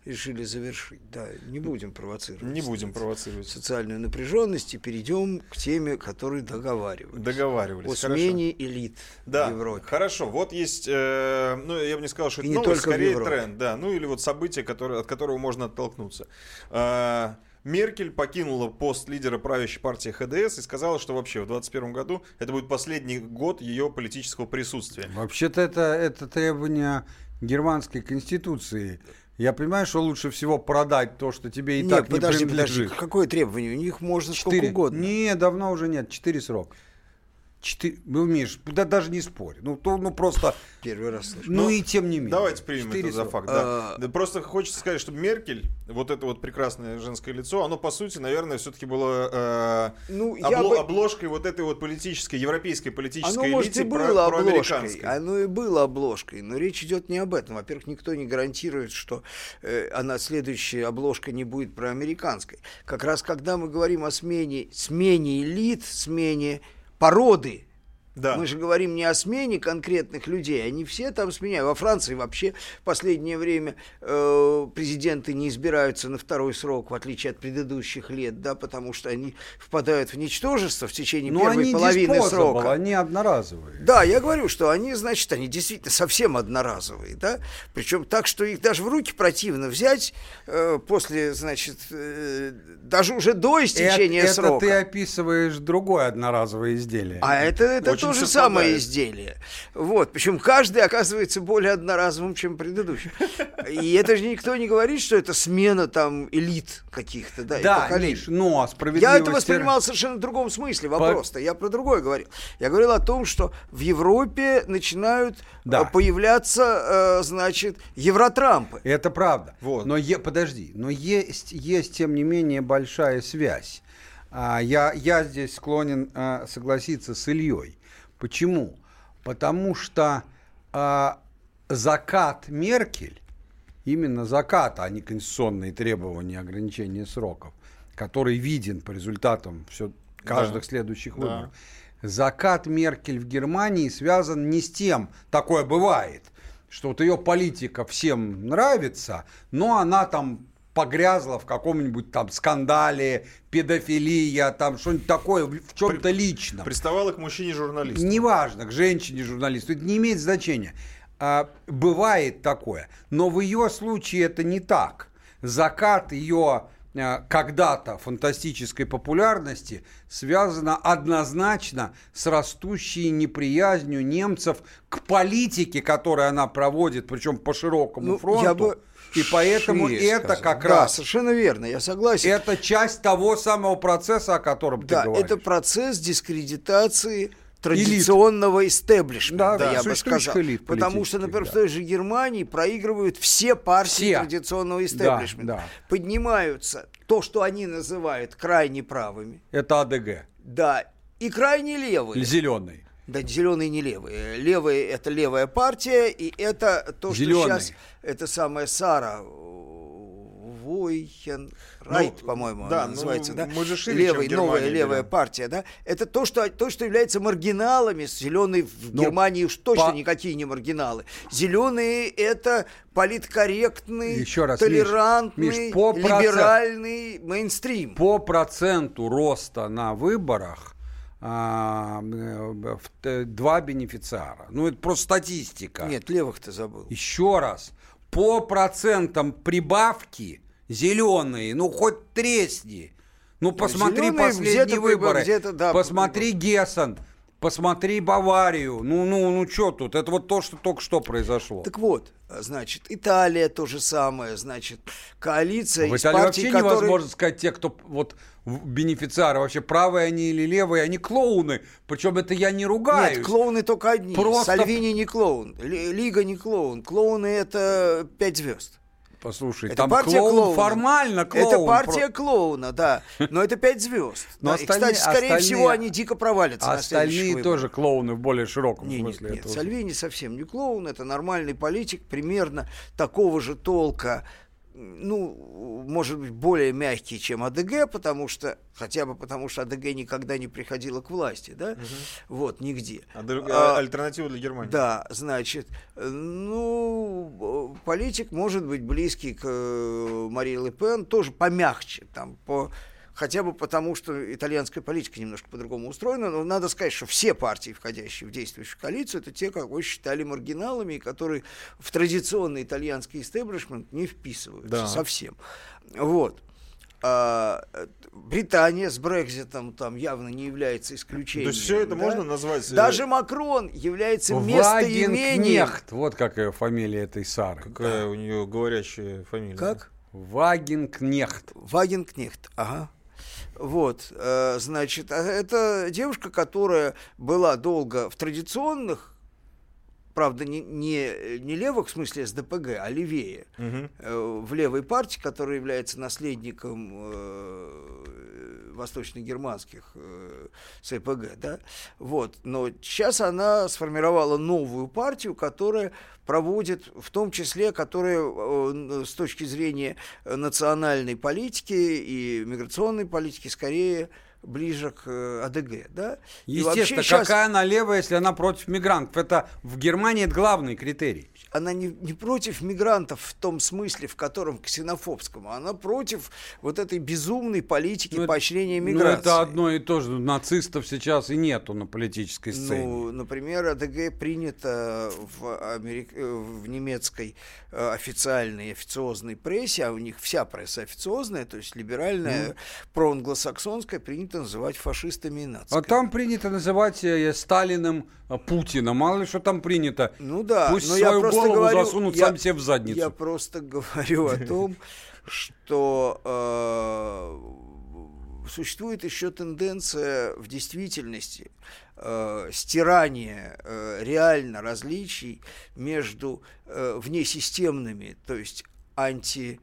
C: Решили завершить, да. Не будем провоцировать.
B: Не будем провоцировать.
C: Социальную напряженность и перейдем к теме, которой договаривались.
B: Договаривались.
C: О
B: хорошо.
C: смене элит
B: Да,
C: в Европе.
B: хорошо. Вот есть, э, ну, я бы не сказал, что
C: И
B: это
C: не
B: новость,
C: только
B: скорее тренд, да. Ну, или вот событие, которое, от которого можно оттолкнуться. Э, Меркель покинула пост лидера правящей партии ХДС и сказала, что вообще в 2021 году это будет последний год ее политического присутствия.
D: Вообще-то это, это требование германской конституции. Я понимаю, что лучше всего продать то, что тебе и
C: нет,
D: так
C: подожди,
D: не принадлежит.
C: Подожди, какое требование? У них можно 4.
D: сколько
C: угодно.
D: Не, давно уже нет, Четыре срока. 4, ну, Миш, да даже не спорь. Ну, то, ну просто...
C: Первый раз слышу.
D: Ну, ну и тем не менее.
B: Давайте примем
D: 4...
B: это за факт, да.
C: А.
B: Да. Просто хочется сказать, что Меркель, вот это вот прекрасное женское лицо, оно, по сути, наверное, все-таки было э,
C: ну,
B: обло...
C: бы...
B: обложкой вот этой вот политической, европейской политической
C: оно, элите может, и
B: про,
C: было Оно и было обложкой, но речь идет не об этом. Во-первых, никто не гарантирует, что э, она, следующая обложка не будет проамериканской. Как раз когда мы говорим о смене, смене элит, смене породы,
B: Да.
C: Мы же говорим не о смене конкретных людей, они все там сменяют. Во Франции вообще в последнее время э, президенты не избираются на второй срок, в отличие от предыдущих лет, да, потому что они впадают в ничтожество в течение
D: Ну,
C: первой
D: они
C: половины срока.
D: они одноразовые.
C: Да, я говорю, что они, значит, они действительно совсем одноразовые, да, причем так, что их даже в руки противно взять э, после, значит, э, даже уже до истечения
D: это,
C: срока.
D: это ты описываешь другое одноразовое изделие.
C: А это, это
B: Очень
C: то же самое изделие. Вот. Причем каждый оказывается более одноразовым, чем предыдущий. И это же никто не говорит, что это смена там элит каких-то, да,
D: да. Миш, но справедливости...
C: Я это воспринимал совершенно в другом смысле вопрос-то. Я про другое говорил. Я говорил о том, что в Европе начинают
D: Да.
C: э, появляться, э, значит, евротрампы.
D: Это правда.
B: Вот.
D: Но е, подожди, но есть, есть тем не менее большая связь. А, я, я здесь склонен а, согласиться с Ильей. Почему? Потому что а, закат Меркель, именно закат, а не конституционные требования ограничения сроков, который виден по результатам все, каждых следующих выборов. Закат Меркель в Германии связан не с тем, такое бывает, что вот ее политика всем нравится, но она там погрязла в каком-нибудь там скандале, педофилия, там что-нибудь такое, в чем-то личном.
B: Приставала к мужчине-журналисту.
D: Неважно, к женщине, журналисту, это не имеет значения. А, бывает такое, но в ее случае это не так. Закат ее а, когда-то фантастической популярности связано однозначно с растущей неприязнью немцев к политике, которую она проводит, причем по широкому
C: Ну,
D: фронту.
C: я бы
D: и поэтому
C: шире
D: это как
C: да,
D: раз
C: совершенно верно, я согласен.
D: это часть того самого процесса, о котором ты
C: Да,
D: говоришь.
C: это процесс дискредитации традиционного истеблишмента,
D: Да, да,
C: я бы сказал.
D: элит
C: Потому что, например,
D: да.
C: в той же Германии проигрывают все партии
D: Все.
C: традиционного истеблишмента.
D: да.
C: Поднимаются то, что они называют крайне правыми,
D: Это АДГ.
C: да, и крайне левые.
D: Зеленый.
C: Да, зеленые не левые. Левые это левая партия, и это то,
D: Зелёный.
C: что сейчас это самая Сара Войхен Райт,
B: Ну,
C: по-моему,
B: да, ну,
C: называется, да?
B: же шире, чем
C: Левый,
B: Германия
C: новая левая
B: берем.
C: партия, да? Это то, что, то, что является маргиналами. Зеленые в
D: Ну,
C: Германии уж точно
D: по-
C: никакие не маргиналы. Зеленые это политкорректный,
D: Еще раз, Миш,
C: толерантный,
D: Миш, по процент-
C: либеральный мейнстрим.
D: По проценту роста на выборах э, э, два бенефициара. Ну, это просто статистика.
C: Нет, левых ты забыл.
D: Еще раз. По процентам прибавки зеленые, ну хоть тресни. Ну, посмотри
C: Зелёные
D: последние выборы.
C: где-то, да,
D: посмотри Гессен. Посмотри Баварию. Ну, ну, ну, что тут? Это вот то, что только что произошло.
C: Так вот, значит, Италия то же самое, значит, коалиция
D: В
C: из
D: Италии
C: партий,
D: вообще
C: которые...
D: невозможно сказать, те, кто вот бенефициары, вообще правые они или левые, они клоуны. Причем это я не ругаюсь.
C: Нет, клоуны только одни.
D: Просто-
C: Сальвини не клоун, Ли- Лига не клоун. Клоуны это пять звезд.
D: Послушай,
C: Это
D: там
C: партия
D: клоун
C: клоуна.
D: формально клоун.
C: Это партия
D: про-
C: клоуна, да. Но это пять звезд.
D: Но
C: Да, и,
D: остальные-
C: кстати, скорее
D: остальные-
C: всего, они дико провалятся на
D: остальные
C: выборах.
D: тоже клоуны в более широком
C: Не, нет,
D: смысле.
C: нет,
D: этого.
C: Сальвини совсем не клоун, это нормальный политик, примерно такого же толка, ну, может быть, более мягкий, чем АДГ, потому что, хотя бы потому что АДГ никогда не приходила к власти, да, вот, нигде.
B: А
C: А,
B: а, альтернатива для Германии.
C: Да, значит, ну, политик может быть близкий к э, Марии Ле Пен, тоже помягче, там, по, хотя бы потому, что итальянская политика немножко по-другому устроена, но надо сказать, что все партии, входящие в действующую коалицию, это те, кого считали маргиналами, и которые в традиционный итальянский истеблишмент не вписываются
B: Да.
C: совсем. Вот. А, Британия с Брекзитом там явно не является исключением.
B: То есть все это
C: да?
B: можно назвать... э,
C: Даже Макрон является местоимением.
D: Вот какая фамилия этой Сары.
B: Какая у нее говорящая фамилия.
C: Как?
D: Вагенкнехт.
C: Вагенкнехт, ага. Вот, э, значит, а это девушка, которая была долго в традиционных, правда, не, не, не левых, в смысле СДПГ, а левее, э, в левой партии, которая является наследником э, восточно-германских э, СПГ, да, вот, но сейчас она сформировала новую партию, которая проводит, в том числе, которая э, с точки зрения национальной политики и миграционной политики скорее ближе к э, АДГ, да. И
D: Естественно,
C: щас
D: какая она левая, если она против мигрантов? Это в Германии это главный критерий.
C: она не, не против мигрантов в том смысле, в котором ксенофобском, а она против вот этой безумной политики
D: Ну,
C: поощрения
D: Ну,
C: миграции.
D: это одно и то же. Нацистов сейчас и нету на политической сцене.
C: Ну, например, АДГ принято в, Америк- э, в немецкой э, официальной, официозной прессе, а у них вся пресса официозная, то есть либеральная, проанглосаксонская, принято называть фашистами и нациками.
D: а там принято называть э, Сталиным э, Путина. Мало ли что там принято.
C: Ну да,
D: Пусть
C: но
D: свою
C: я
D: голову
C: говорю,
D: засунут
C: я-
D: сам себе в задницу.
C: Я просто говорю о том, что э, существует еще тенденция в действительности э, стирания э, реально различий между э, внесистемными, то есть анти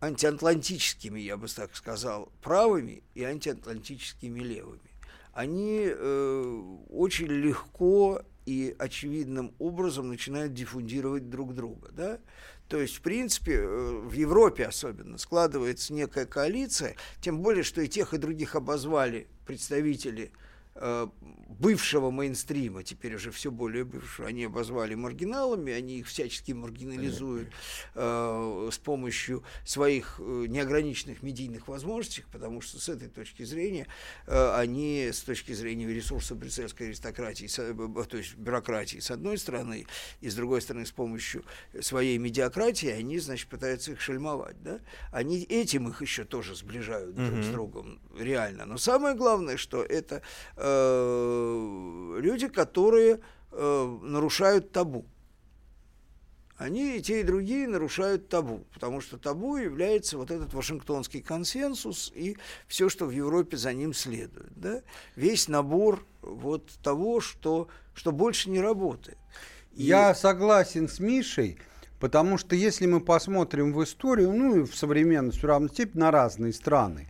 C: антиатлантическими, я бы так сказал, правыми и антиатлантическими левыми. Они э, очень легко и очевидным образом начинают диффундировать друг друга. Да? То есть, в принципе, э, в Европе особенно складывается некая коалиция, тем более, что и тех, и других обозвали представители э, бывшего мейнстрима, теперь уже все более бывшего, они обозвали маргиналами, они их всячески маргинализуют э, с помощью своих э, неограниченных медийных возможностей, потому что с этой точки зрения э, они, с точки зрения ресурса брюссельской аристократии, с- э, то есть бюрократии с одной стороны, и с другой стороны с помощью своей медиакратии, они, значит, пытаются их шельмовать, да? Они этим их еще тоже сближают друг с другом, реально. Но самое главное, что это э, люди, которые э, нарушают табу. Они и те, и другие нарушают табу, потому что табу является вот этот Вашингтонский консенсус и все, что в Европе за ним следует. Да? Весь набор вот того, что, что больше не работает. И-
D: Я согласен с Мишей, потому что если мы посмотрим в историю, ну и в современность в равной степени на разные страны,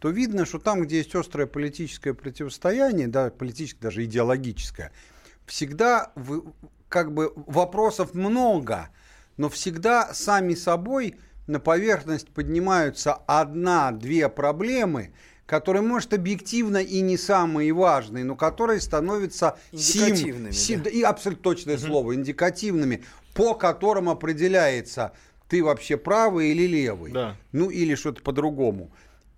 D: то видно, что там, где есть острое политическое противостояние, да, политическое, даже идеологическое, всегда вы- как бы вопросов много, но всегда сами собой на поверхность поднимаются одна-две проблемы, которые, может, объективно и не самые важные, но которые становятся сим-
C: Индикативными,
D: сим-
C: да.
D: и абсолютно точное слово, индикативными, по которым определяется, ты вообще правый или левый.
B: Да.
D: Ну, или что-то по-другому.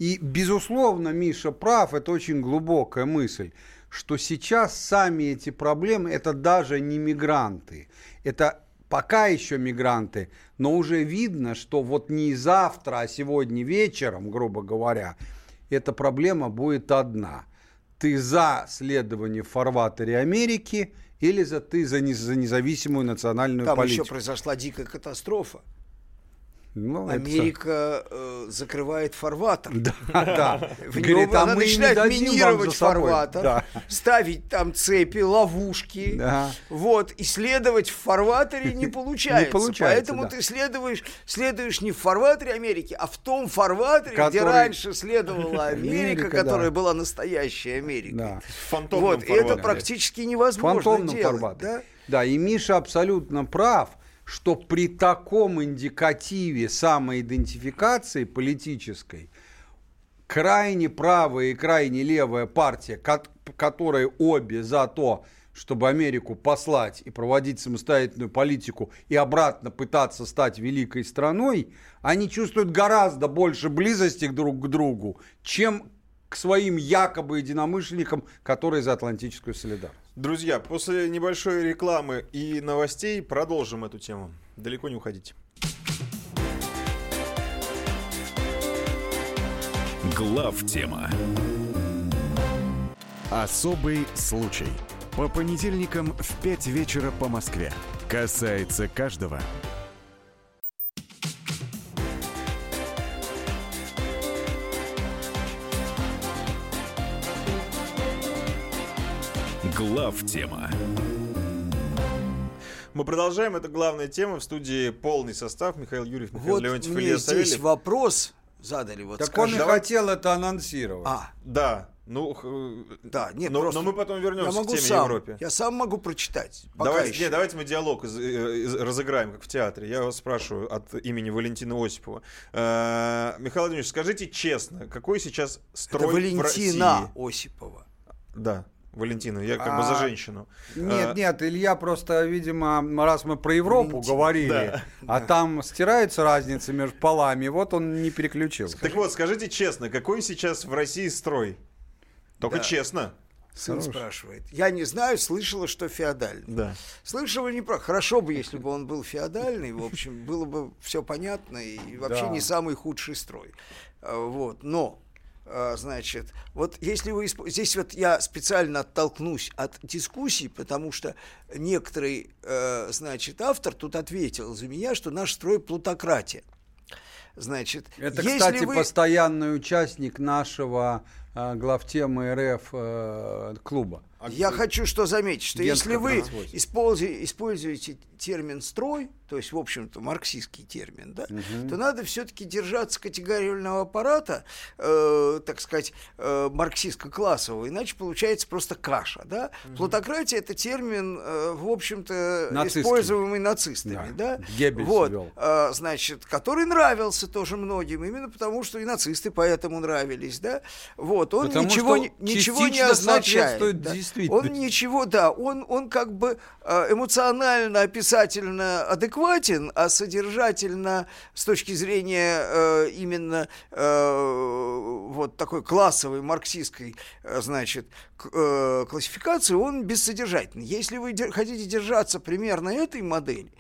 D: И, безусловно, Миша прав, это очень глубокая мысль, что сейчас сами эти проблемы, это даже не мигранты, это пока еще мигранты, но уже видно, что вот не завтра, а сегодня вечером, грубо говоря, эта проблема будет одна. Ты за следование в фарватере Америки или за ты за, не- за независимую национальную
C: Там
D: политику?
C: еще произошла дикая катастрофа.
D: Ну, это-
C: Америка э, закрывает фарватер.
D: Да, да.
C: В
D: Говорит,
C: него
D: а
C: она начинает минировать фарватер,
D: Да.
C: ставить там цепи, ловушки.
D: Да.
C: Вот, и следовать в фарватере не получается.
D: Не получается,
C: Поэтому
D: да.
C: ты следуешь, следуешь не в фарватере Америки, а в том фарватере, где
D: Который-
C: раньше следовала Америка,
D: Америка,
C: которая
D: да.
C: была настоящей Америкой.
D: Да.
B: В фантомном
C: Вот, и это практически невозможно
D: фантомном
C: делать.
D: фарватере.
C: Да?
D: Да, и Миша абсолютно прав, что при таком индикативе самоидентификации политической крайне правая и крайне левая партия, ко- которые обе за то, чтобы Америку послать и проводить самостоятельную политику и обратно пытаться стать великой страной, они чувствуют гораздо больше близости друг к другу, чем к своим якобы единомышленникам, которые за атлантическую солидарность.
B: Друзья, после небольшой рекламы и новостей продолжим эту тему. Далеко не уходите.
A: Глав тема.
G: Особый случай. По понедельникам в 5 вечера по Москве. Касается каждого.
A: Глав тема.
B: Мы продолжаем. Это главная тема. В студии полный состав. Михаил Юрьев, Михаил
C: Вот
B: Леонтьев,
C: мне
B: Илья
C: здесь
B: Савельев.
C: вопрос задали. Вот
D: Так он
C: скажи.
D: и хотел это анонсировать.
C: А,
B: Да. Ну, х-
C: да, нет,
B: но,
C: просто
B: но мы потом
C: я
B: вернемся
C: могу
B: к теме
C: сам,
B: Европе.
C: Я сам могу прочитать. Пока
B: Давайте,
C: еще.
B: не, давайте мы диалог из- э, из- разыграем, как в театре. Я вас спрашиваю от имени Валентина Осипова. Э, Михаил Владимирович, скажите честно, какой сейчас
C: Это
B: строй в
C: Валентина
B: России?
C: Осипова.
B: Да, Валентина, я как бы за
D: А,
B: женщину.
D: Нет,
B: А,
D: нет, Илья просто, видимо, раз мы про Европу
C: Валентин.
D: говорили,
B: Да.
D: а там стирается разница между полами, вот он не переключился.
B: Так вот, скажите честно, какой сейчас в России строй? Только
C: Да.
B: честно.
C: Сын спрашивает. Я не знаю, слышала, что феодальный.
B: Да.
C: Слышала не про. Хорошо бы, если бы он был феодальный, в общем, было бы все понятно и вообще
D: Да.
C: не самый худший строй. А, Вот, но а, значит, вот если вы исп- здесь вот я специально оттолкнусь от дискуссий, потому что некоторый, э, значит, автор тут ответил за меня, что наш строй плутократия. Значит,
D: Это,
C: если
D: кстати,
C: вы-
D: постоянный участник нашего э, главтемы РФ э, клуба.
C: Я хочу что заметить, что если вы
D: 13.
C: используете, используете термин «строй», то есть, в общем-то, марксистский термин, да, то надо все-таки держаться категориального аппарата, э, так сказать, э, марксистско-классового, иначе получается просто каша. Да? Плутократия – это термин, э, в общем-то,
D: Нацистский.
C: используемый нацистами.
D: Да.
C: Да.
D: Геббельс
C: вот,
D: ввел.
C: э, значит, который нравился тоже многим, именно потому, что и нацисты поэтому нравились. Да? Вот, он
D: Потому
C: ничего, ничего не означает. да.
D: Действительности.
C: Он ничего, да, он, он как бы э, эмоционально, описательно адекватен, а содержательно с точки зрения э, именно э, вот такой классовой марксистской, значит, классификации, он бессодержательный. Если вы хотите держаться примерно этой модели,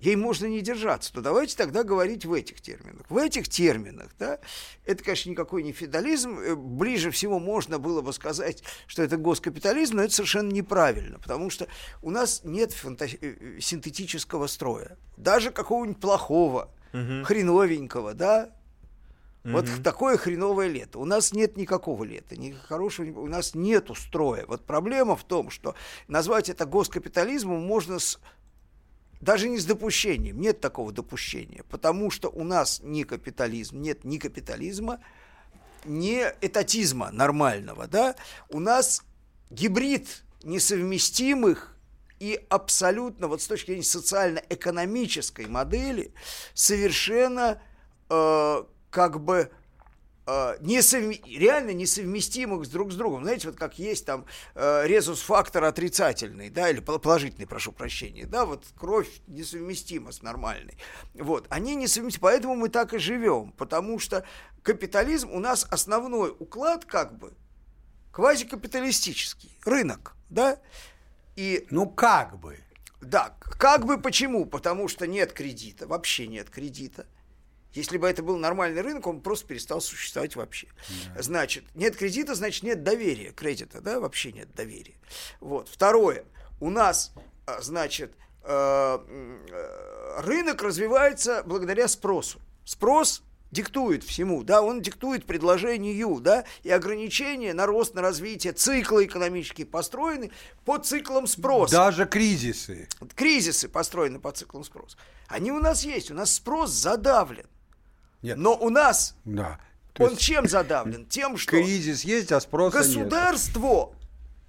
C: ей можно не держаться, то давайте тогда говорить в этих терминах. В этих терминах, да, это, конечно, никакой не феодализм, э, ближе всего можно было бы сказать, что это госкапитализм, но это совершенно неправильно, потому что у нас нет э, э, синтетического строя, даже какого-нибудь плохого, хреновенького, да, вот такое хреновое лето. У нас нет никакого лета, ни хорошего, у нас нету строя. Вот проблема в том, что назвать это госкапитализмом можно с даже не с допущением, нет такого допущения, потому что у нас не капитализм, нет ни капитализма, ни этатизма нормального, да, у нас гибрид несовместимых и абсолютно, вот с точки зрения социально-экономической модели, совершенно э, как бы несовме- реально несовместимых друг с другом. Знаете, вот как есть там э, резус-фактор отрицательный, да, или пол- положительный, прошу прощения, да, вот кровь несовместима с нормальной. Вот, они несовместимы, поэтому мы так и живем, потому что капитализм у нас основной уклад как бы квазикапиталистический, рынок, да, и
D: Ну как бы.
C: да, как бы почему? Потому что нет кредита, вообще нет кредита. Если бы это был нормальный рынок, он просто перестал существовать вообще. Значит, нет кредита, значит, нет доверия. Кредита, да, вообще нет доверия. Вот. Второе. У нас, а, значит, э, э, рынок развивается благодаря спросу. Спрос диктует всему, да, он диктует предложению, да, и ограничения на рост, на развитие, циклы экономические построены по циклам спроса.
D: Даже кризисы.
C: Кризисы построены по циклам спроса. Они у нас есть, у нас спрос задавлен.
D: Нет.
C: Но у нас
D: Да. То
C: он
D: есть
C: чем задавлен? Тем, что
D: кризис есть, а спроса нет.
C: государство,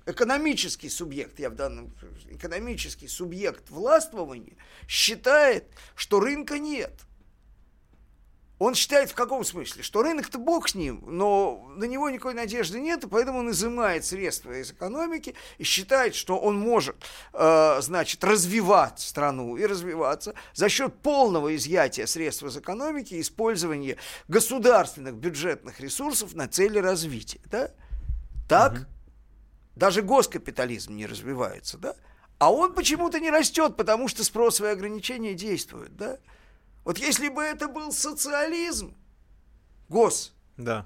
C: экономический субъект, я в данном экономический субъект властвования, считает, что рынка нет. Он считает в каком смысле? Что рынок-то бог с ним, но на него никакой надежды нет, и поэтому он изымает средства из экономики и считает, что он может, э, значит, развивать страну и развиваться за счет полного изъятия средств из экономики и использования государственных бюджетных ресурсов на цели развития. Да? Так даже госкапитализм не развивается, да? А он почему-то не растет, потому что спросовые ограничения действуют, да? Вот если бы это был социализм, гос,
B: Да.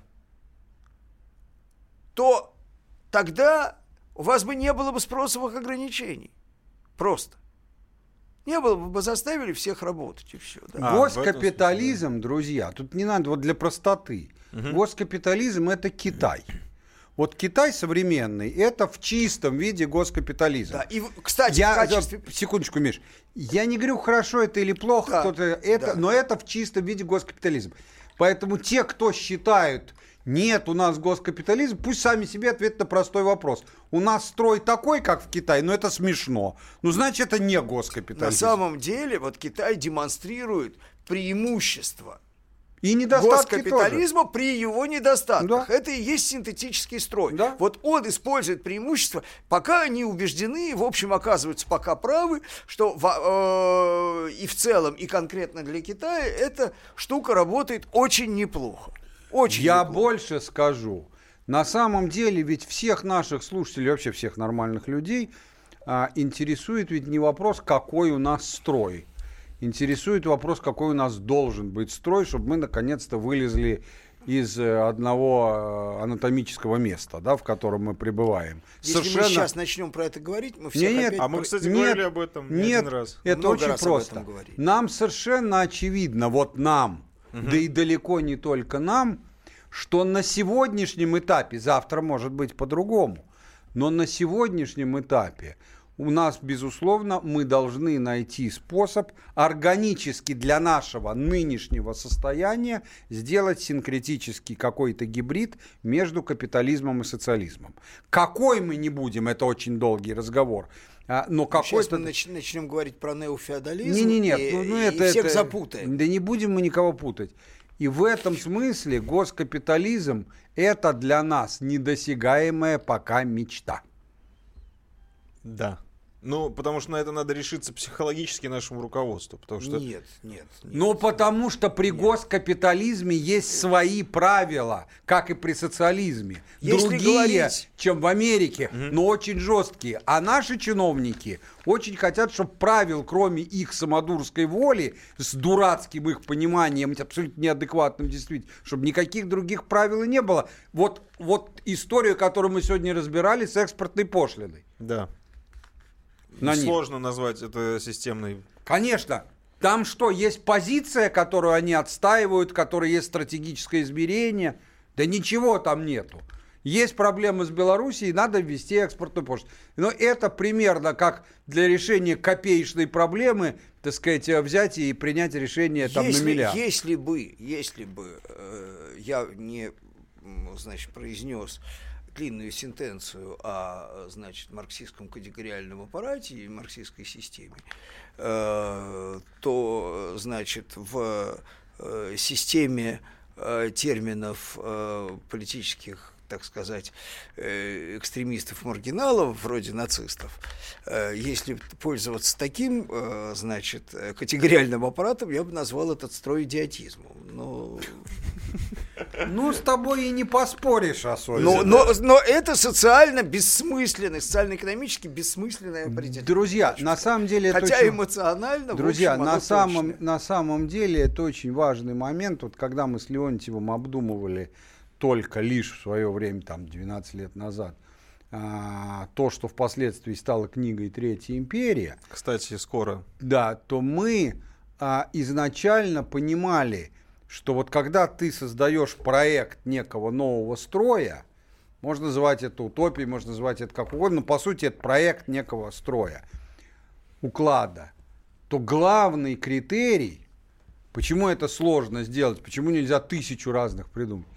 C: то тогда у вас бы не было бы спросовых ограничений. Просто. Не было бы, бы заставили всех работать и все. Да?
B: А, в этом
D: Госкапитализм, друзья, тут не надо, вот для простоты. Госкапитализм это Китай. Вот Китай современный, это в чистом виде госкапитализм.
C: Да, И, кстати,
D: я,
C: в качестве...
D: секундочку, Миш. Я не говорю, хорошо это или плохо,
C: Да,
D: кто-то это,
C: да.
D: но это в чистом виде госкапитализм. Поэтому те, кто считают, нет, у нас госкапитализм, пусть сами себе ответят на простой вопрос. У нас строй такой, как в Китае, но это смешно. Ну, значит, это не
C: На
D: госкапитализм.
C: самом деле, вот Китай демонстрирует преимущество
D: И недостатки тоже.
C: госкапитализма при его недостатках.
D: Да.
C: Это и есть синтетический строй.
D: Да.
C: Вот он использует преимущества, пока они убеждены, в общем, оказываются пока правы, что во- э, и в целом, и конкретно для Китая эта штука работает очень неплохо. Очень
D: Я
C: неплохо.
D: больше скажу. На самом деле ведь всех наших слушателей, вообще всех нормальных людей, а, интересует ведь не вопрос, какой у нас строй. Интересует вопрос, какой у нас должен быть строй, чтобы мы наконец-то вылезли из э, одного э, анатомического места, да, в котором мы пребываем.
C: Если мы сейчас начнем про это говорить, мы всех
D: нет,
C: опять...
B: А мы, кстати,
D: Нет,
B: говорили об этом не
D: Нет,
B: один раз.
D: это
C: Много
D: очень
C: раз об
D: просто. Нам совершенно очевидно, вот нам, да и далеко не только нам, что на сегодняшнем этапе, завтра может быть по-другому, но на сегодняшнем этапе у нас, безусловно, мы должны найти способ органически для нашего нынешнего состояния сделать синкретический какой-то гибрид между капитализмом и социализмом. Какой мы не будем, это очень долгий разговор, а, но
C: Сейчас
D: какой-то...
C: мы нач- начнем говорить про неофеодализм
D: Не, не, нет,
C: и,
D: ну, ну,
C: и
D: это,
C: всех
D: это-
C: запутаем.
D: Да не будем мы никого путать. И в этом смысле госкапитализм это для нас недосягаемая пока мечта.
B: Да. Ну, потому что на это надо решиться психологически нашему руководству. Потому что
C: Нет, нет, нет.
D: Ну, потому что при госкапитализме есть свои правила, как и при социализме.
C: Если
D: Другие,
C: говорить-
D: чем в Америке, но очень жесткие. А наши чиновники очень хотят, чтобы правил, кроме их самодурской воли, с дурацким их пониманием, абсолютно неадекватным действительно, чтобы никаких других правил и не было. Вот, вот историю, которую мы сегодня разбирали с экспортной пошлиной.
B: да.
D: На них.
B: Сложно назвать это системной.
D: Конечно. Там что, есть позиция, которую они отстаивают, которой есть стратегическое измерение? Да ничего там нету. Есть проблемы с Белоруссией, надо ввести экспортную пошлину. Но это примерно как для решения копеечной проблемы, так сказать, взять и принять решение там
C: если,
D: на миллиард.
C: если бы, если бы э, я не, значит, произнес длинную сентенцию о, значит, марксистском категориальном аппарате и марксистской системе, э, то, значит, в э, системе э, терминов политических так сказать, э, экстремистов-маргиналов, вроде нацистов, э, если пользоваться таким, э, значит, категориальным аппаратом, я бы назвал этот строй идиотизмом. Но...
D: Ну, с тобой и не поспоришь особенно.
C: Но, но, но это социально бессмысленный, социально-экономически бессмысленное определение.
D: Друзья, на самом деле это
C: Хотя
D: очень-
C: эмоционально,
D: Друзья,
C: общем,
D: на самом, на самом деле это очень важный момент. Вот когда мы с Леонтьевым обдумывали только лишь в свое время, там, 12 лет назад, а, то, что впоследствии стало книгой «Третья империя»,
B: Кстати, скоро.
D: да, то мы а, изначально понимали, что вот когда ты создаешь проект некого нового строя, можно называть это утопией, можно называть это как угодно, но по сути это проект некого строя, уклада, то главный критерий, почему это сложно сделать, почему нельзя тысячу разных придумать,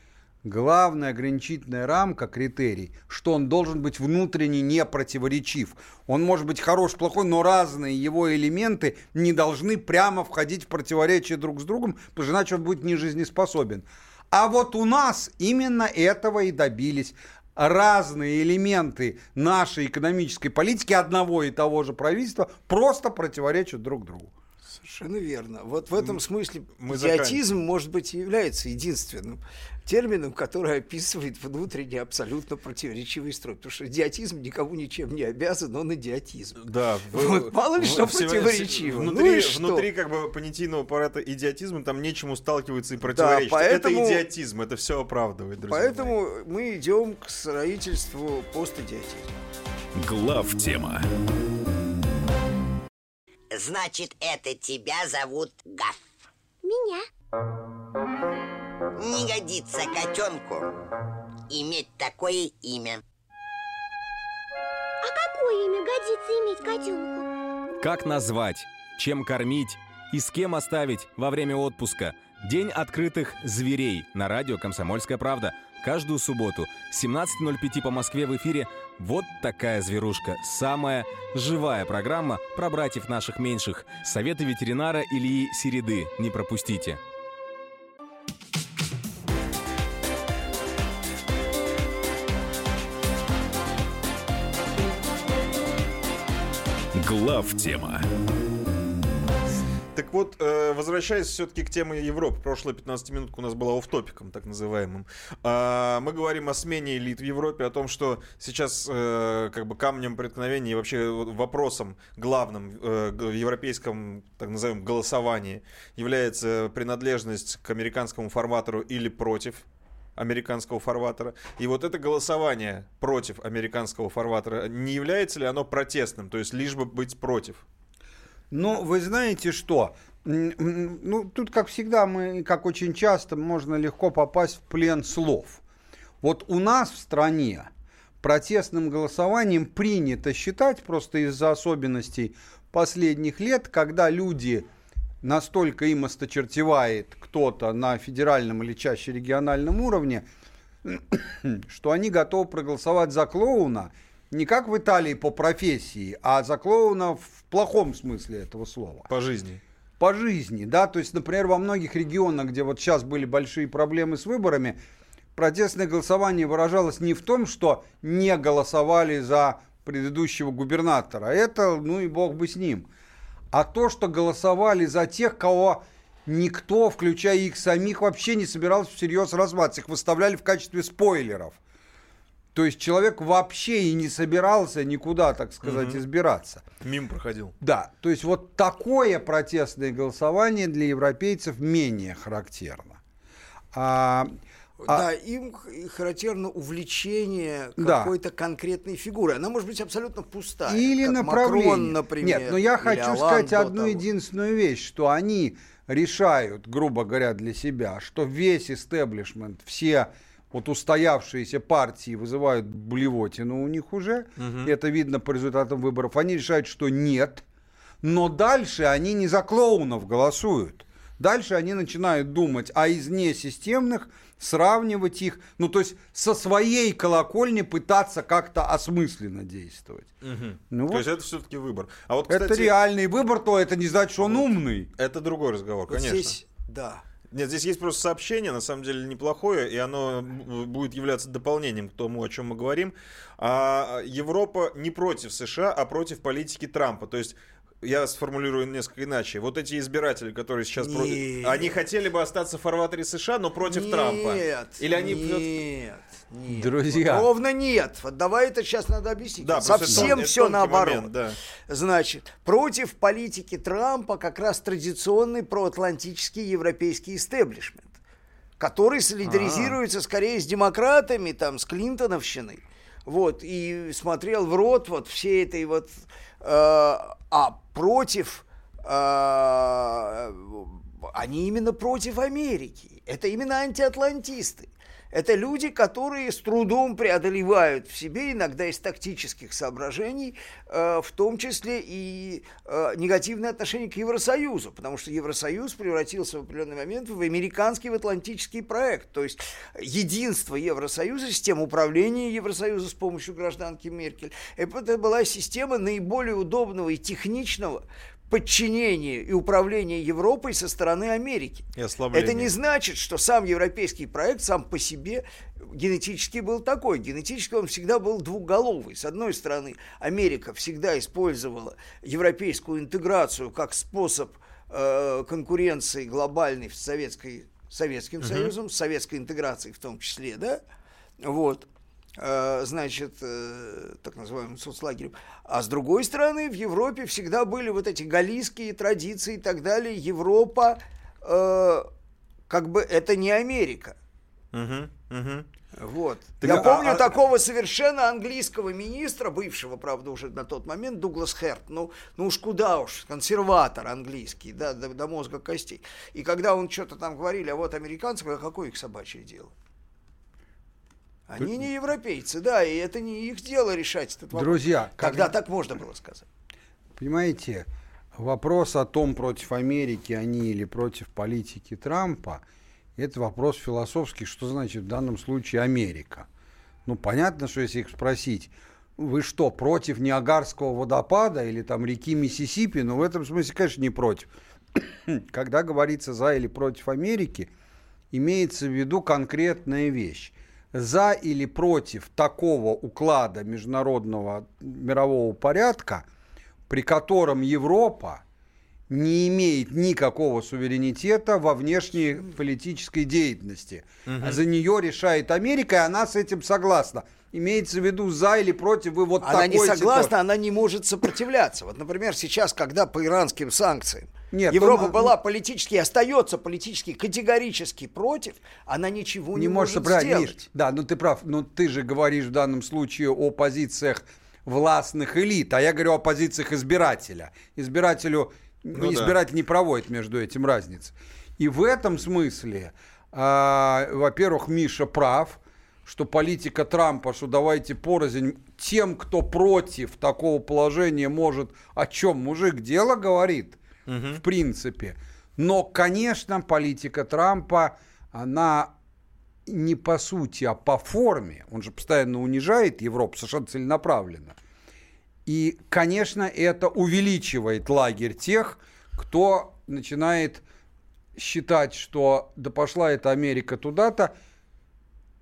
D: Главная ограничительная рамка, критерий, что он должен быть внутренне не противоречив. Он может быть хорош, плохой, но разные его элементы не должны прямо входить в противоречие друг с другом, потому что иначе он будет не жизнеспособен. А вот у нас именно этого и добились. Разные элементы нашей экономической политики одного и того же правительства просто противоречат друг другу.
C: Совершенно верно. Вот в этом смысле
B: мы
C: идиотизм, может быть, и является единственным термином, который описывает внутренне абсолютно противоречивый строй. Потому что идиотизм никому ничем не обязан, он идиотизм.
B: Да,
C: Вот мало ли что противоречиво. Ну
B: Внутри,
C: и что?
B: внутри как бы понятийного аппарата идиотизма там нечему сталкиваться и противоречить.
C: поэтому-
B: Это идиотизм, это все оправдывает, друзья мои.
C: Поэтому мы идем к строительству постидиотизма.
A: Глав тема.
H: Значит, это тебя зовут Гаф.
I: Меня.
H: Не годится котенку иметь такое имя.
I: А какое имя годится иметь котенку?
J: Как назвать, чем кормить и с кем оставить во время отпуска. День открытых зверей на радио «Комсомольская правда». Каждую субботу 17.05 по Москве в эфире «Вот такая зверушка». Самая живая программа про братьев наших меньших. Советы ветеринара Ильи Середы. Не пропустите.
A: Глав тема.
B: Так вот, э, возвращаясь все-таки к теме Европы, прошлая 15 минутка у нас была офтопиком, так называемым. А, Мы говорим о смене элит в Европе, о том, что сейчас э, как бы камнем преткновения и вообще вопросом главным э, в европейском, так называемом, голосовании является принадлежность к американскому фарватеру или против американского фарватера. И вот это голосование против американского фарватера, не является ли оно протестным? То есть лишь бы быть против?
D: Ну, вы знаете что? Ну, тут, как всегда, мы, как очень часто, можно легко попасть в плен слов. Вот у нас в стране протестным голосованием принято считать, просто из-за особенностей последних лет, когда люди настолько им осточертевает кто-то на федеральном или чаще региональном уровне, что они готовы проголосовать за клоуна не как в Италии по профессии, а за клоуна в плохом смысле этого слова.
B: По жизни.
D: По жизни, да, то есть, например, во многих регионах, где вот сейчас были большие проблемы с выборами, протестное голосование выражалось не в том, что не голосовали за предыдущего губернатора, это, ну и бог бы с ним, а то, что голосовали за тех, кого никто, включая их самих, вообще не собирался всерьез рассматривать, их выставляли в качестве спойлеров. То есть человек вообще и не собирался никуда, так сказать,
B: Мгм.
D: избираться.
B: Мимо проходил.
D: Да, то есть вот такое протестное голосование для европейцев менее характерно. А, а-
C: Да, им характерно увлечение
D: Да.
C: какой-то конкретной фигурой. Она может быть абсолютно пустая.
D: или
C: как
D: направление.
C: Макрон, например.
D: Нет, но я хочу
C: Оланд
D: сказать одну
C: того.
D: единственную вещь, что они решают, грубо говоря, для себя, что весь истеблишмент, все вот устоявшиеся партии вызывают блевотину у них уже,
B: Мгм.
D: это видно по результатам выборов, они решают, что нет, но дальше они не за клоунов голосуют. Дальше они начинают думать, а из несистемных сравнивать их, ну то есть со своей колокольни пытаться как-то осмысленно действовать.
B: Мгм.
D: Ну
B: То
D: вот.
B: есть это все-таки выбор. А вот,
D: Это
B: кстати,
D: реальный выбор, то это не значит, что он умный.
B: Это другой разговор,
C: Вот
B: конечно.
C: здесь, да.
B: Нет, здесь есть просто сообщение, на самом деле неплохое, и оно будет являться дополнением к тому, о чем мы говорим. А Европа не против США, а против политики Трампа. То есть я сформулирую несколько иначе. Вот эти избиратели, которые сейчас
C: Нет.
B: против, они хотели бы остаться в фарватере США, но против
C: нет,
B: Трампа. Или они
C: нет, нет.
D: Друзья.
C: Вот ровно нет. Вот давай это сейчас надо объяснить.
B: Да,
C: Совсем
B: это
C: все наоборот.
B: момент, да.
C: Значит, против политики Трампа как раз традиционный проатлантический европейский истеблишмент, который солидаризируется скорее с демократами, там, с Клинтоновщиной. Вот, и смотрел в рот вот всей этой вот... э, а против... э, они именно против Америки. Это именно антиатлантисты. Это люди, которые с трудом преодолевают в себе, иногда из тактических соображений, э, в том числе и э, негативное отношение к Евросоюзу, потому что Евросоюз превратился в определенный момент в американский в атлантический проект. То есть единство Евросоюза, система управления Евросоюза с помощью гражданки Меркель, это была система наиболее удобного и техничного подчинения и управления Европой со стороны Америки. Это не значит, что сам европейский проект сам по себе генетически был такой. Генетически он всегда был двухголовый. С одной стороны, Америка всегда использовала европейскую интеграцию как способ э, конкуренции глобальной с советской, Советским
B: Мгм.
C: Союзом, с советской интеграцией в том числе, да? Вот. Э, значит, э, так называемым соцлагерем. А с другой стороны, в Европе всегда были вот эти галлийские традиции и так далее. Европа, э, как бы, это не Америка.
B: Мгм, мгм.
C: Вот.
B: Так,
C: Я
B: а-
C: помню
B: а-
C: такого совершенно английского министра, бывшего, правда, уже на тот момент, Дуглас Херт. Ну, ну уж куда уж, консерватор английский, да, до, до мозга костей. И когда он что-то там говорили, а вот американцы, а какое их собачье дело? Они не европейцы, да, и это не их дело решать этот вопрос.
D: Друзья,
C: Тогда
D: когда-
C: так можно было сказать.
D: Понимаете, вопрос о том, против Америки они или против политики Трампа, это вопрос философский, что значит в данном случае Америка. Ну, понятно, что если их спросить, вы что, против Ниагарского водопада или там реки Миссисипи? Ну, в этом смысле, конечно, не против. Когда говорится за или против Америки, имеется в виду конкретная вещь. За или против такого уклада международного мирового порядка, при котором Европа не имеет никакого суверенитета во внешней политической деятельности. А За нее решает Америка, и она с этим согласна. Имеется в виду за или против вы вот
C: Она не
D: такой
C: согласна,
D: ситуации.
C: она не может сопротивляться. Вот, например, сейчас, когда по иранским санкциям
D: Нет,
C: Европа
D: ну,
C: была политически, остается политически категорически против, она ничего не,
D: не
C: может
D: собрать,
C: сделать.
D: Миш, да, ну ты прав, но ты же говоришь в данном случае о позициях властных элит, а я говорю о позициях избирателя. Избирателю,
B: Ну да.
D: избиратель не проводит между этим разницы. И в этом смысле, а, во-первых, Миша прав, что политика Трампа, что давайте порознь тем, кто против такого положения может, о чем мужик дело говорит, в принципе. Но, конечно, политика Трампа, она не по сути, а по форме. Он же постоянно унижает Европу совершенно целенаправленно. И, конечно, это увеличивает лагерь тех, кто начинает считать, что да пошла эта Америка туда-то,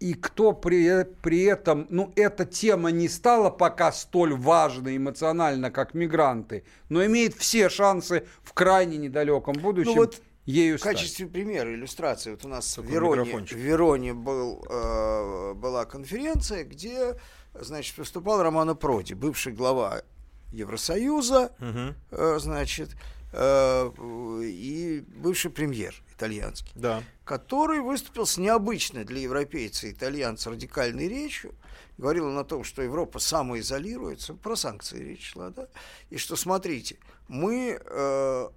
D: и кто при, при этом, ну, эта тема не стала пока столь важной эмоционально, как мигранты, но имеет все шансы в крайне недалеком будущем
C: Ну вот
D: ею
C: В
D: стать.
C: качестве примера, иллюстрации, вот у нас в Вероне, в. Вероне был, э, была конференция, где, значит, выступал Романо Проди, бывший глава Евросоюза, э, значит, э, и бывший премьер итальянский,
B: Да.
C: который выступил с необычной для европейца и итальянца радикальной речью. Говорил он о том, что Европа самоизолируется, про санкции речь шла, да, и что, смотрите, мы э,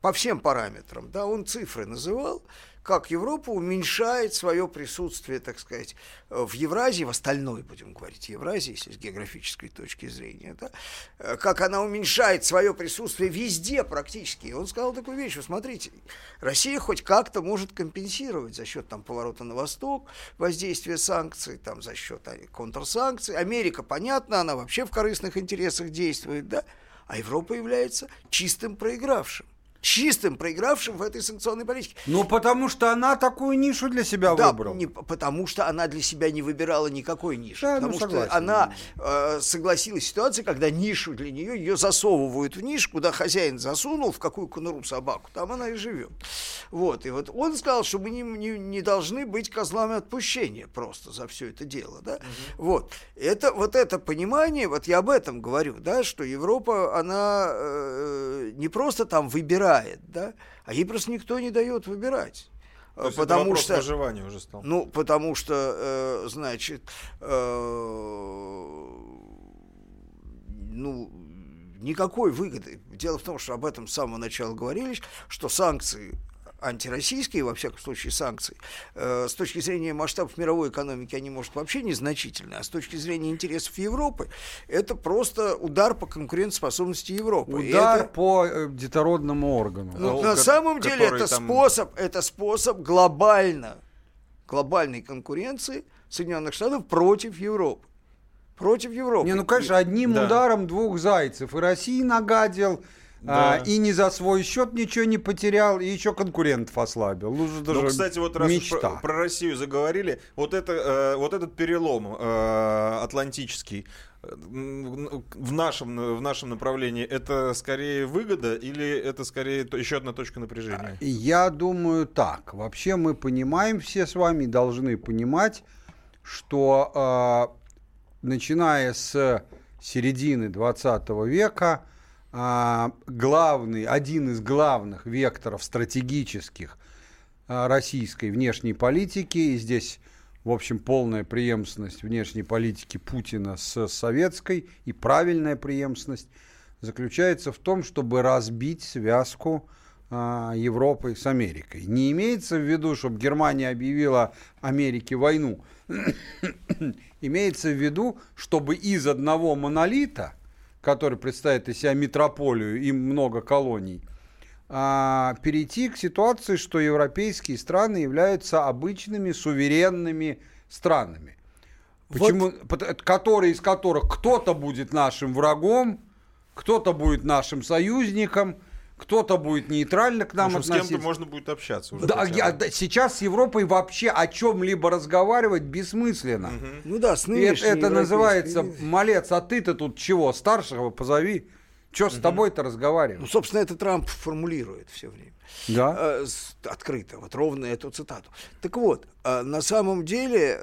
C: по всем параметрам, да, он цифры называл, как Европа уменьшает свое присутствие, так сказать, в Евразии, в остальной, будем говорить, Евразии, если с географической точки зрения, да, как она уменьшает свое присутствие везде практически. И он сказал такую вещь, смотрите, Россия хоть как-то может компенсировать за счет там поворота на восток, воздействия санкций, там за счет а, контрсанкций. Америка, понятно, она вообще в корыстных интересах действует, да, а Европа является чистым проигравшим. Чистым проигравшим в этой санкционной политике.
D: Ну, потому что она такую нишу для себя
C: да,
D: выбрала.
C: Не, потому что она для себя не выбирала никакой ниши.
D: Да, ну,
C: потому
D: согласен.
C: что она э, согласилась с ситуацией, когда нишу для нее, ее засовывают в нишу, куда хозяин засунул, в какую конуру собаку, там она и живет. Вот, и вот он сказал, что мы не, не, не должны быть козлами отпущения просто за все это дело, да. Вот, это, вот это понимание, вот я об этом говорю, да, что Европа, она э, не просто там выбирает, да, а ей просто никто не дает выбирать.
B: То есть это
C: потому
B: вопрос
C: что
B: выживания уже стал.
C: ну, потому что, э, значит, э, ну, никакой выгоды. Дело в том, что об этом с самого начала говорили, что санкции антироссийские, во всяком случае, санкции, э, с точки зрения масштабов мировой экономики, они, может, вообще незначительны, а с точки зрения интересов Европы, это просто удар по конкурентоспособности Европы.
D: Удар
C: это-
D: по э, детородному органу.
C: ну, на самом деле это способ, это способ глобально, глобальной конкуренции Соединенных Штатов против Европы. Против Европы.
D: Не, ну, конечно, одним
C: Да.
D: ударом двух зайцев. И России нагадил,
B: Да.
D: а, и не за свой счет ничего не потерял, и еще конкурентов ослабил. Ну, же даже
B: Ну, кстати, вот раз
D: мечта.
B: про, про Россию заговорили, вот, это, э, вот этот перелом э, атлантический э, в нашем, в нашем направлении, это скорее выгода или это скорее еще одна точка напряжения?
D: Я думаю так. Вообще мы понимаем все с вами, должны понимать, что а, начиная с середины 20 века а, главный, один из главных векторов стратегических а, российской внешней политики, и здесь, в общем, полная преемственность внешней политики Путина с советской и правильная преемственность, заключается в том, чтобы разбить связку а, Европы с Америкой. Не имеется в виду, чтобы Германия объявила Америке войну. Имеется в виду, чтобы из одного монолита, который представляет из себя метрополию и много колоний, а, перейти к ситуации, что европейские страны являются обычными суверенными странами. Почему, пот- которые, из которых кто-то будет нашим врагом, кто-то будет нашим союзником, кто-то будет нейтрально к нам
B: Потому что с
D: относиться.
B: кем-то можно будет общаться уже.
D: Да, я- да, сейчас с Европой вообще о чем-либо разговаривать бессмысленно.
C: Ну да, с
D: это, это называется, малец, а ты-то тут чего, старшего позови? Что с тобой-то
C: Ну,
D: разговаривать?
C: собственно, это Трамп формулирует все время.
D: Да.
C: Э, открыто, вот ровно эту цитату. Так вот, э, на самом деле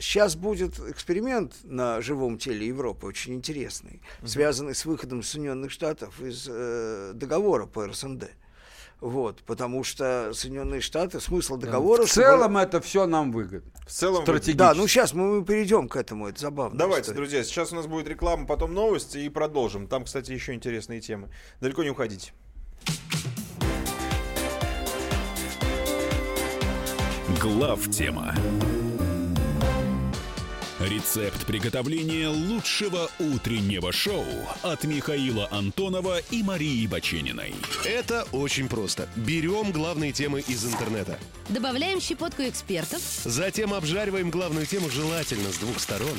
C: сейчас будет эксперимент на живом теле Европы, очень интересный, связанный с выходом Соединенных Штатов из э, договора по РСНД. Вот, потому что Соединенные Штаты, смысл договора...
D: В
C: чтобы-
D: целом это все нам выгодно.
B: В целом
D: Стратегически.
C: Да, ну сейчас мы перейдем к этому, это забавно.
B: Давайте, друзья, сейчас у нас будет реклама, потом новости и продолжим. Там, кстати, еще интересные темы. Далеко не уходите.
A: Глав тема. Рецепт приготовления лучшего утреннего шоу от Михаила Антонова и Марии Бачениной.
K: Это очень просто. Берем главные темы из интернета.
L: Добавляем щепотку экспертов,
K: Затем обжариваем главную тему желательно с двух сторон.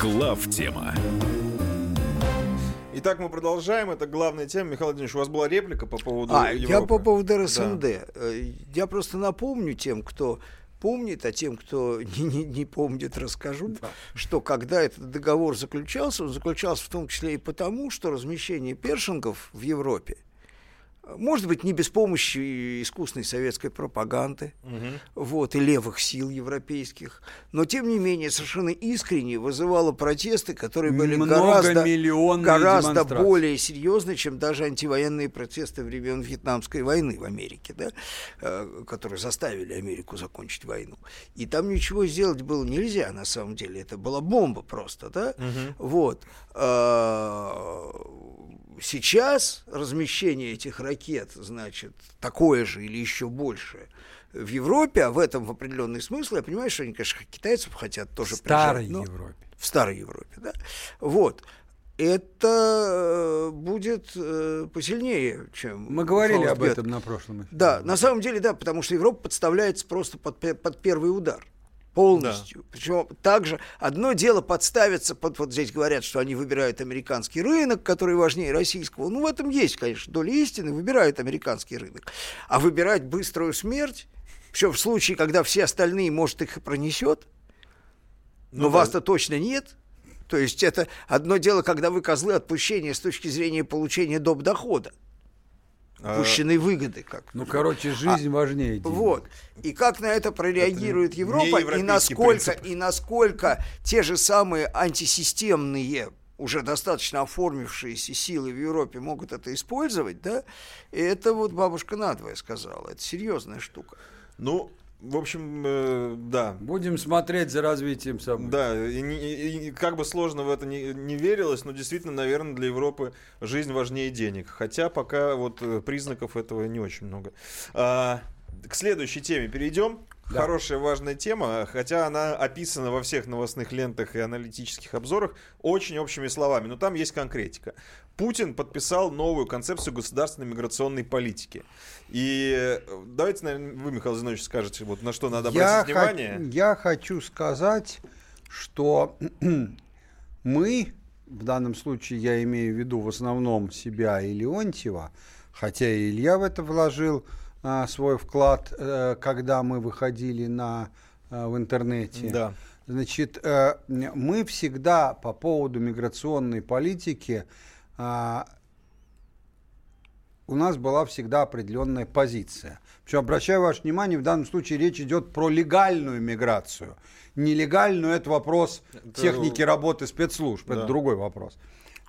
A: Глав тема.
B: Итак, мы продолжаем. Это главная тема. Михаил Владимирович, у вас была реплика по поводу
C: А,
B: Европы?
C: я по поводу
B: Да.
C: РСНД. Э, Я просто напомню тем, кто помнит, а тем, кто не, не- не помнит, расскажу, что когда этот договор заключался, он заключался в том числе и потому, что размещение першингов в Европе, может быть, не без помощи искусной советской пропаганды, вот, и левых сил европейских, но, тем не менее, совершенно искренне вызывало протесты, которые были гораздо, гораздо более серьезны, чем даже антивоенные протесты времен Вьетнамской войны в Америке, да, э, которые заставили Америку закончить войну. И там ничего сделать было нельзя, на самом деле. Это была бомба просто, да. Вот. Сейчас размещение этих ракет, значит, такое же или еще большее в Европе, а в этом в определенный смысл, я понимаю, что они, конечно, китайцев хотят тоже
D: В старой
C: прижать,
D: Европе.
C: В старой Европе, да. Вот. Это э, будет э, посильнее, чем
D: Мы говорили об этом на прошлом эфире.
C: Да, на самом деле, да, потому что Европа подставляется просто под, под первый удар. Полностью. Причем также одно дело подставиться под, вот здесь говорят, что они выбирают американский рынок, который важнее российского. Ну, в этом есть, конечно, доля истины, выбирают американский рынок. А выбирать быструю смерть, причем в случае, когда все остальные, может, их и пронесет, но
B: Ну да.
C: вас-то точно нет. То есть это одно дело, когда вы козлы отпущения с точки зрения получения доп. дохода.
B: А,
C: Упущенной выгоды, как
D: Ну, короче, жизнь важнее. денег.
C: вот. И как на это прореагирует
B: не
C: Европа, и насколько,
B: принцип.
C: и насколько те же самые антисистемные уже достаточно оформившиеся силы в Европе могут это использовать, да, и это вот бабушка надвое сказала, это серьезная штука.
B: Ну, в общем, э, да.
D: Будем смотреть за развитием событий.
B: Да, и, и- и как бы сложно в это не, не верилось, но действительно, наверное, для Европы жизнь важнее денег. Хотя пока вот э, признаков этого не очень много. А, к следующей теме перейдем.
D: Да.
B: Хорошая, важная тема, хотя она описана во всех новостных лентах и аналитических обзорах очень общими словами, но там есть конкретика. Путин подписал новую концепцию государственной миграционной политики. И э, давайте, наверное, вы, Михаил Зинович, скажете, вот на что надо
D: Я,
B: обратить
D: хо-
B: внимание.
D: я хочу сказать, что мы, в данном случае я имею в виду в основном себя и Леонтьева, хотя и Илья в это вложил а, свой вклад, э, когда мы выходили на, а, в интернете.
B: Да.
D: Значит, э, мы всегда по поводу миграционной политики у нас была всегда определенная позиция. Причем, обращаю ваше внимание, в данном случае речь идет про легальную миграцию. Нелегальную – это вопрос
B: Это-
D: техники работы спецслужб,
B: Да.
D: это другой вопрос.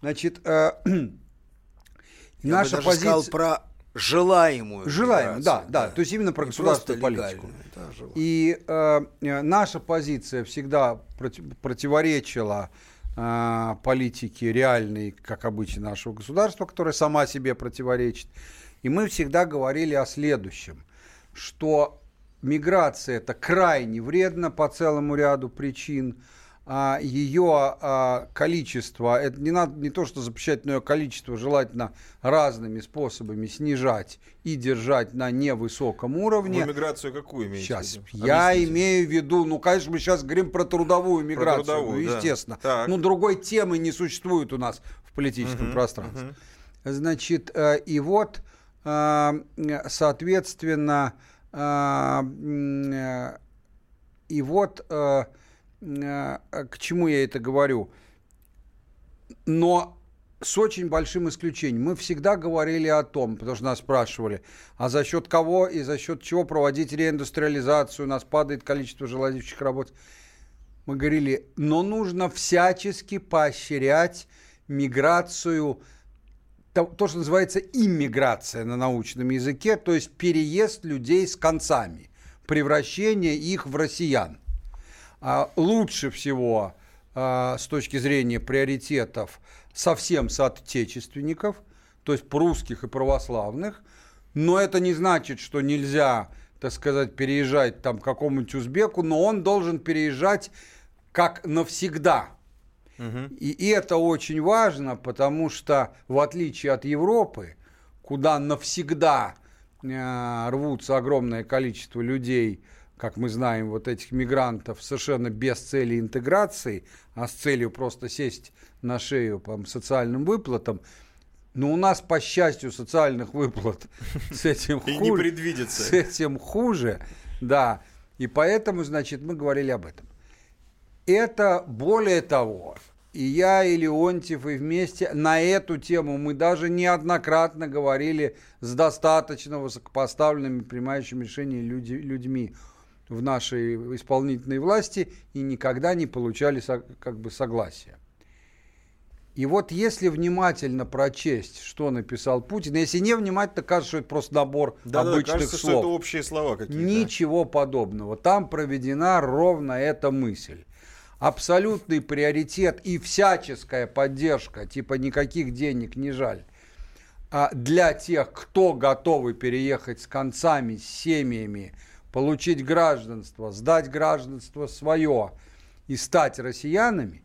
D: Значит, э,
C: Я
D: наша
C: бы даже
D: позиция...
C: сказал про желаемую
D: Желаем, да,
C: миграцию,
D: да, То есть именно про
C: Не
D: государственную политику.
C: легальную, да, желаемую.
D: И э, э, наша позиция всегда проти- противоречила э, политике реальной, как обычно, нашего государства, которая сама себе противоречит. И мы всегда говорили о следующем, что миграция это крайне вредно по целому ряду причин. А ее а, количество, это не надо не то, что запрещать, но ее количество желательно разными способами снижать и держать на невысоком уровне.
B: Вы миграцию какую имеете?
D: Сейчас.
B: виду?
D: Я
B: Объясните.
D: имею в виду, ну, конечно, мы сейчас говорим про трудовую миграцию,
B: трудовую,
D: ну,
B: да.
D: естественно.
B: Так.
D: Ну, другой темы не существует у нас в политическом
B: Мгм,
D: пространстве.
B: мгм.
D: Значит, э, и вот, э, соответственно, э, и вот к чему я это говорю. Но с очень большим исключением. Мы всегда говорили о том, потому что нас спрашивали, а за счет кого и за счет чего проводить реиндустриализацию, у нас падает количество желающих работать. Мы говорили, но нужно всячески поощрять миграцию, то, что называется иммиграция на научном языке, то есть переезд людей с концами, превращение их в россиян. А, лучше всего а, с точки зрения приоритетов совсем соотечественников, то есть русских и православных, но это не значит, что нельзя, так сказать, переезжать там к какому-нибудь узбеку, но он должен переезжать как навсегда. И, и это очень важно, потому что в отличие от Европы, куда навсегда э, рвутся огромное количество людей, как мы знаем, вот этих мигрантов совершенно без цели интеграции, а с целью просто сесть на шею по социальным выплатам, но у нас, по счастью, социальных выплат с этим
B: И не
D: хуже.
B: предвидится.
D: С этим хуже, да. И поэтому, значит, мы говорили об этом. Это более того, и я, и Леонтьев, и вместе на эту тему мы даже неоднократно говорили с достаточно высокопоставленными, принимающими решения люди, людьми в нашей исполнительной власти и никогда не получали как бы согласия. И вот если внимательно прочесть, что написал Путин, если не внимательно, кажется, что это просто набор
B: Да-да,
D: обычных
B: кажется, что
D: слов.
B: это общие слова какие-то.
D: Ничего подобного. Там проведена ровно эта мысль. Абсолютный приоритет и всяческая поддержка, типа никаких денег не жаль, а, для тех, кто готовы переехать с концами, с семьями, получить гражданство, сдать гражданство свое и стать россиянами,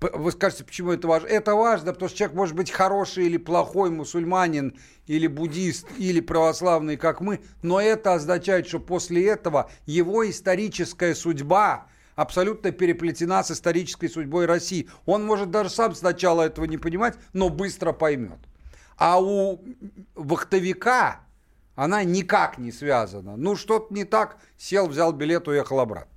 D: вы скажете, почему это важно? Это важно, потому что человек может быть хороший или плохой мусульманин, или буддист, или православный, как мы, но это означает, что после этого его историческая судьба абсолютно переплетена с исторической судьбой России. Он может даже сам сначала этого не понимать, но быстро поймет. А у вахтовика она никак не связана. Ну, что-то не так, сел, взял билет, уехал обратно.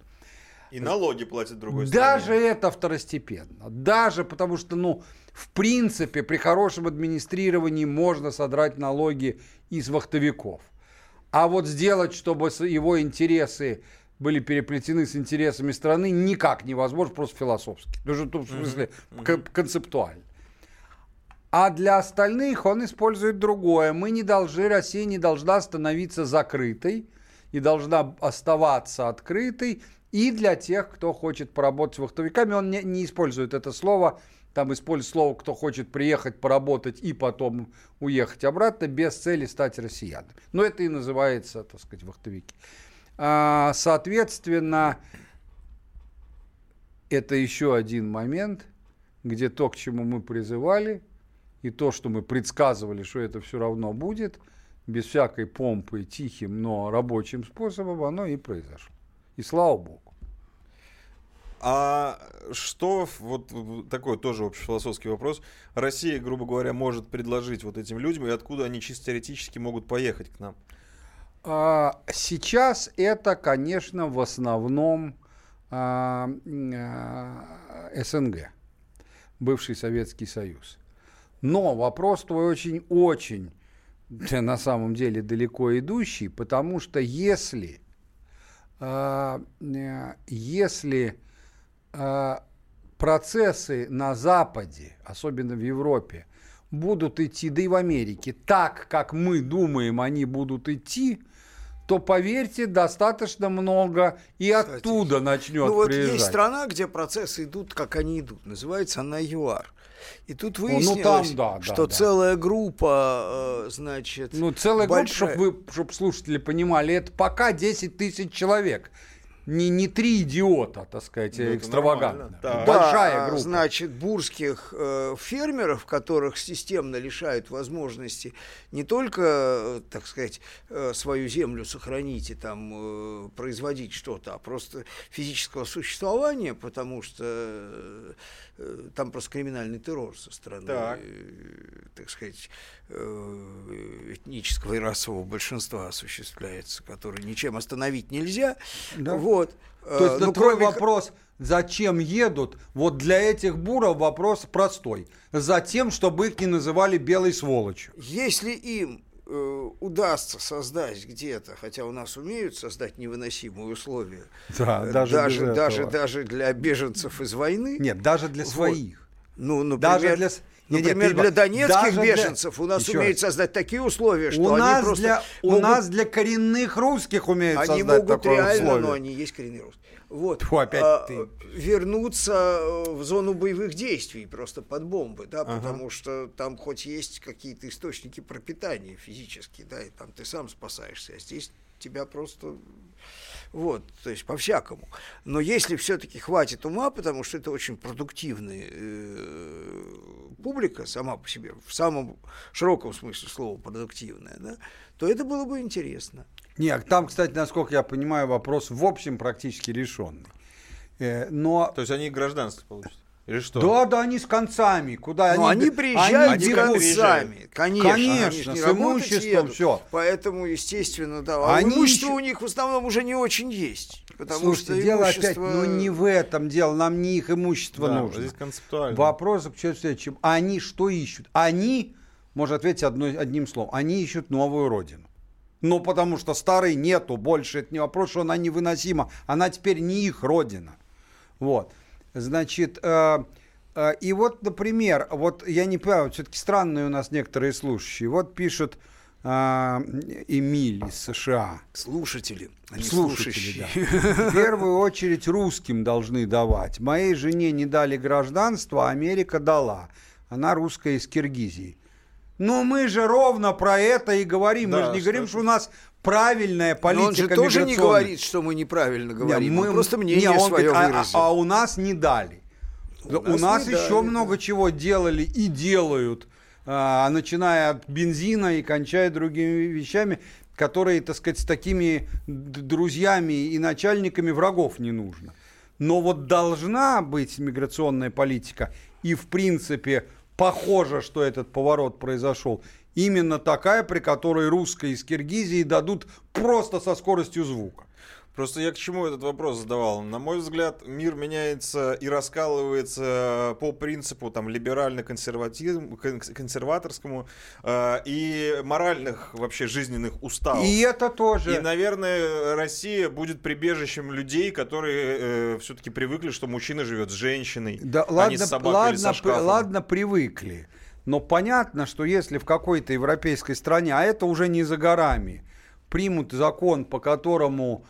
B: И налоги платят другой
D: Даже
B: стране.
D: это второстепенно. Даже потому что, ну, в принципе, при хорошем администрировании можно содрать налоги из вахтовиков. А вот сделать, чтобы его интересы были переплетены с интересами страны, никак невозможно, просто философски. Даже тут, в смысле, кон- концептуально. А для остальных он использует другое. Мы не должны, Россия не должна становиться закрытой и должна оставаться открытой и для тех, кто хочет поработать вахтовиками. Он не, не использует это слово, там использует слово, кто хочет приехать поработать и потом уехать обратно без цели стать россиянами. Но это и называется, так сказать, вахтовики. А, соответственно, это еще один момент, где то, к чему мы призывали, и то, что мы предсказывали, что это все равно будет, без всякой помпы, тихим, но рабочим способом, оно и произошло. И слава богу.
B: А что, вот такой тоже общефилософский вопрос, Россия, грубо говоря, может предложить вот этим людям, и откуда они чисто теоретически могут поехать к нам?
D: А, Сейчас это, конечно, в основном а, а, СНГ, бывший Советский Союз. Но вопрос твой очень-очень да, на самом деле далеко идущий, потому что если, а, э, если а, процессы на Западе, особенно в Европе, будут идти, да и в Америке, так, как мы думаем, они будут идти, то, поверьте, достаточно много и оттуда начнет
C: Ну вот
D: приезжать.
C: есть страна, где процессы идут, как они идут. Называется она ЮАР. И тут
D: ну,
C: выяснилось,
D: там, да, да,
C: что
D: да.
C: целая группа, э, значит,
D: Ну, целая группа,
C: большая-
D: чтобы вы, чтоб слушатели понимали, это пока 10 тысяч человек. Не, не три идиота, так сказать,
C: Ну,
D: экстравагантно.
C: Да,
D: Большая группа.
C: Значит, бурских э, фермеров, которых системно лишают возможности не только, э, так сказать, э, свою землю сохранить и там э, производить что-то, а просто физического существования, потому что э, там просто криминальный террор со стороны,
B: Так.
C: э, так сказать, этнического и расового большинства осуществляется, который ничем остановить нельзя.
D: Да.
C: Вот.
D: То есть
C: Э, ну, кроме-
D: вопрос, зачем едут, вот для этих буров вопрос простой. Затем, чтобы их не называли белой сволочью.
C: Если им э, удастся создать где-то, хотя у нас умеют создать невыносимые условия,
D: Да,
C: э,
D: даже
C: даже, даже, даже для беженцев из войны.
D: Нет, даже для
C: Вот.
D: своих.
C: Ну, например,
D: Даже для с- Не, не,
C: например,
D: ты-
C: для донецких
D: даже для-
C: беженцев у нас
D: Еще
C: умеют
D: раз.
C: создать такие условия, что
D: у
C: они
D: нас
C: просто
D: для, у
C: могут-
D: нас для коренных русских умеют
C: они
D: создать
C: могут
D: такое
C: реально,
D: условие.
C: но они есть коренные русские. Вот.
D: Фу, опять
C: а,
D: ты.
C: Вернуться э, в зону боевых действий просто под бомбы, да,
D: Ага.
C: потому что там хоть есть какие-то источники пропитания физические, да, и там ты сам спасаешься, а здесь тебя просто вот, то есть по-всякому. Но если все-таки хватит ума, потому что это очень продуктивная э, публика сама по себе, в самом широком смысле слова продуктивная, да, то это было бы интересно.
D: Нет, там, кстати, насколько я понимаю, вопрос в общем практически решенный. Э, Но...
B: То есть они гражданство получат? Или что?
D: Да, да, они с концами. Куда
C: Но они, приезжают
D: они
C: с концами, конечно. они
D: Конечно,
C: не
D: с имуществом
C: едут.
D: все.
C: Поэтому, естественно, да. А
D: Они
C: имущество
D: еще-
C: у них в основном уже не очень есть. Потому
D: Слушайте,
C: что
D: дело
C: имущество...
D: опять, ну не в этом дело, нам не их имущество
B: Да,
D: нужно.
B: здесь концептуально.
D: Вопрос в следующем. Они что ищут? Они, можно ответить одной, одним словом, они ищут новую родину. Ну, потому что старой нету больше. Это не вопрос, что она невыносима. Она теперь не их родина. Вот. Значит, э, э, и вот, например, вот я не понимаю, все-таки странные у нас некоторые слушающие. Вот пишет э, Эмиль из США.
C: Слушатели, а не
D: Слушатели,
C: слушающие.
D: да. В первую очередь русским должны давать. Моей жене не дали гражданство, а Америка дала. Она русская из Киргизии. Но мы же ровно про это и говорим.
B: Да,
D: мы же не
B: что
D: говорим, что у нас правильная
C: Но он же
D: политика
C: тоже не говорит, что мы неправильно говорим.
D: Не,
C: он просто мнение
D: не, он
C: свое
D: говорит, а- а-
C: выразил.
D: А, у нас не дали.
C: У
D: У
C: нас
D: нас, еще
C: дали,
D: много чего делали и делают, а, начиная от бензина и кончая другими вещами, которые, так сказать, с такими друзьями и начальниками врагов не нужно. Но вот должна быть миграционная политика, и в принципе похоже, что этот поворот произошел, именно такая, при которой русские из Киргизии дадут просто со скоростью звука.
B: Просто я к чему этот вопрос задавал? На мой взгляд, мир меняется и раскалывается по принципу там либерально-консерваторскому э, и моральных вообще жизненных уставов.
D: И это тоже.
B: И, наверное, Россия будет прибежищем людей, которые все-таки привыкли, что мужчина живет с женщиной,
D: Да,
B: а не
D: ладно,
B: с собакой
D: ладно,
B: или со шкафом.
D: ладно, привыкли. Но понятно, что если в какой-то европейской стране, а это уже не за горами, примут закон, по которому э,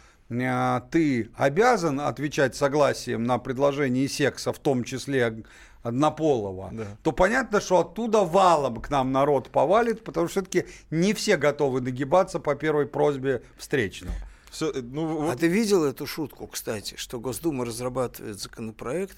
D: ты обязан отвечать согласием на предложение секса, в том числе однополого,
B: Да.
D: то понятно, что оттуда валом к нам народ повалит, потому что все-таки не все готовы нагибаться по первой просьбе встречного.
B: Всё, э, ну,
C: А ты видел эту шутку, кстати, что Госдума разрабатывает законопроект,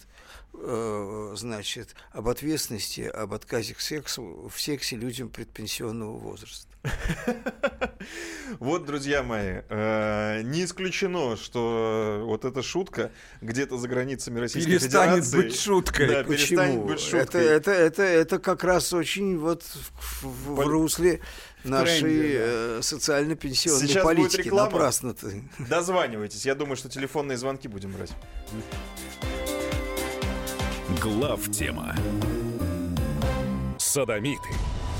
C: э, значит, об ответственности, об отказе к сексу, в сексе людям предпенсионного возраста?
B: Вот, друзья мои, э, не исключено, что вот эта шутка где-то за границами Российской
D: Перестанет
B: Федерации...
D: быть шуткой.
B: Да,
C: Почему?
B: перестанет быть шуткой.
C: Это, это, это, это как раз очень вот в, в- в русле нашей
B: тренде, да.
C: э, социально-пенсионной
B: Сейчас будет
C: политики.
B: реклама.
C: Напрасно ты.
B: Дозванивайтесь. Я думаю, что телефонные звонки будем брать.
A: Глав тема.
K: Садомиты,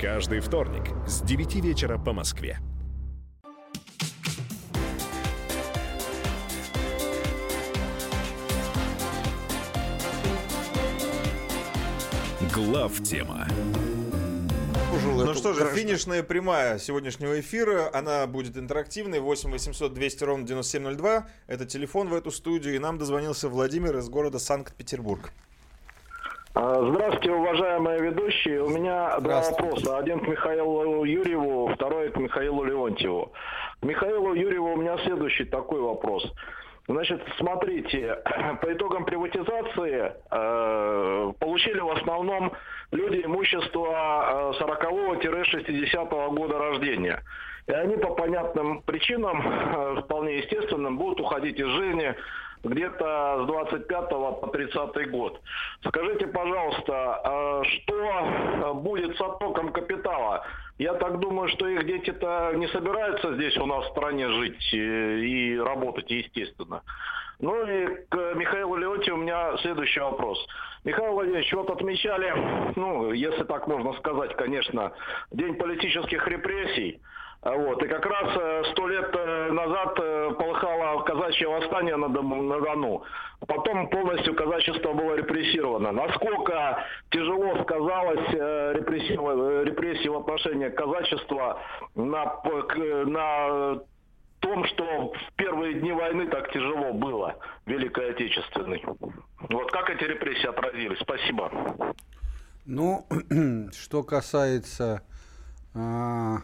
K: Каждый вторник с 9 вечера по Москве.
A: Глав тема.
B: Ну что же, финишная прямая сегодняшнего эфира, она будет интерактивной, 8 800 200 ровно 9702, это телефон в эту студию, и нам дозвонился Владимир из города Санкт-Петербург.
M: А, Здравствуйте, уважаемые ведущие. У меня два вопроса. Один к Михаилу Юрьеву, второй к Михаилу Леонтьеву. К Михаилу Юрьеву у меня следующий такой вопрос. Значит, смотрите, по итогам приватизации э, получили в основном люди имущество э, 40-60 года рождения. И они по понятным причинам, э, вполне естественным, будут уходить из жизни где-то с 25 по 30 год. Скажите, пожалуйста, э, что э, будет с оттоком капитала? Я так думаю, что их дети-то не собираются здесь у нас в стране жить э, и работать, естественно. Ну и к Михаилу Леонтьеву у меня следующий вопрос. Михаил Владимирович, вот отмечали, ну, если так можно сказать, конечно, День политических репрессий. А Вот. И как раз э, сто лет э, назад э, полыхало казачье восстание на, Дону. Потом полностью казачество было репрессировано. Насколько тяжело сказалось э, э, репрессии в отношении казачества на, на том, что в первые дни войны так тяжело было, Великой Отечественной. Вот как эти репрессии отразились? Спасибо.
D: Ну, что касается а,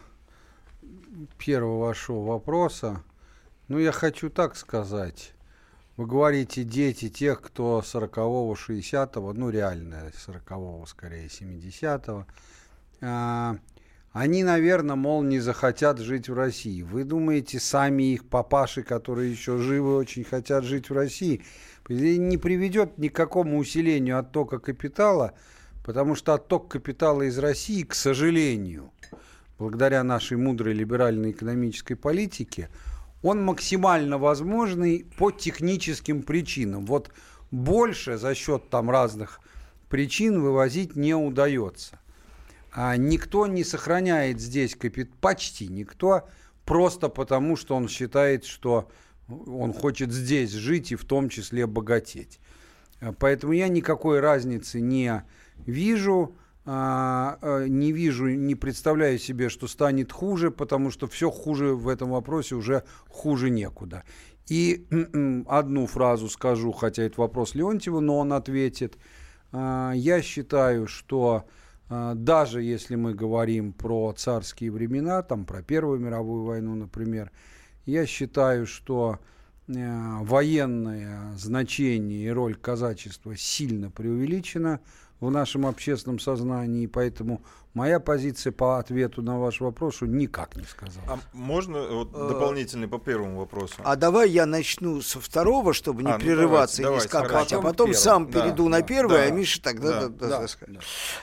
D: первого вашего вопроса, ну, я хочу так сказать. Вы говорите, дети тех, кто 40-го, 60-го, ну, реально 40-го, скорее, 70-го, а, они, наверное, мол, не захотят жить в России. Вы думаете, сами их папаши, которые еще живы, очень хотят жить в России? Не приведет ни к какому усилению оттока капитала, потому что отток капитала из России, к сожалению, благодаря нашей мудрой либеральной экономической политике, он максимально возможный по техническим причинам. Вот больше за счет там разных причин вывозить не удается. А никто не сохраняет здесь капитал, почти никто, просто потому, что он считает, что он хочет здесь жить и в том числе богатеть. Поэтому я никакой разницы не вижу, не вижу, не представляю себе, что станет хуже, потому что все хуже в этом вопросе уже хуже некуда. И одну фразу скажу, хотя это вопрос Леонтьева, но он ответит. А, я считаю, что даже если мы говорим про царские времена, там про Первую мировую войну, например, я считаю, что э, военное значение и роль казачества сильно преувеличена в нашем общественном сознании, поэтому моя позиция по ответу на ваш вопрос никак не сказала.
B: А можно вот, э, дополнительный по первому вопросу?
C: А давай я начну со второго, чтобы не а, ну прерываться давайте, и не скакать, а потом сам да, перейду да, на первое, да, а Миша тогда... Да, да, да, да.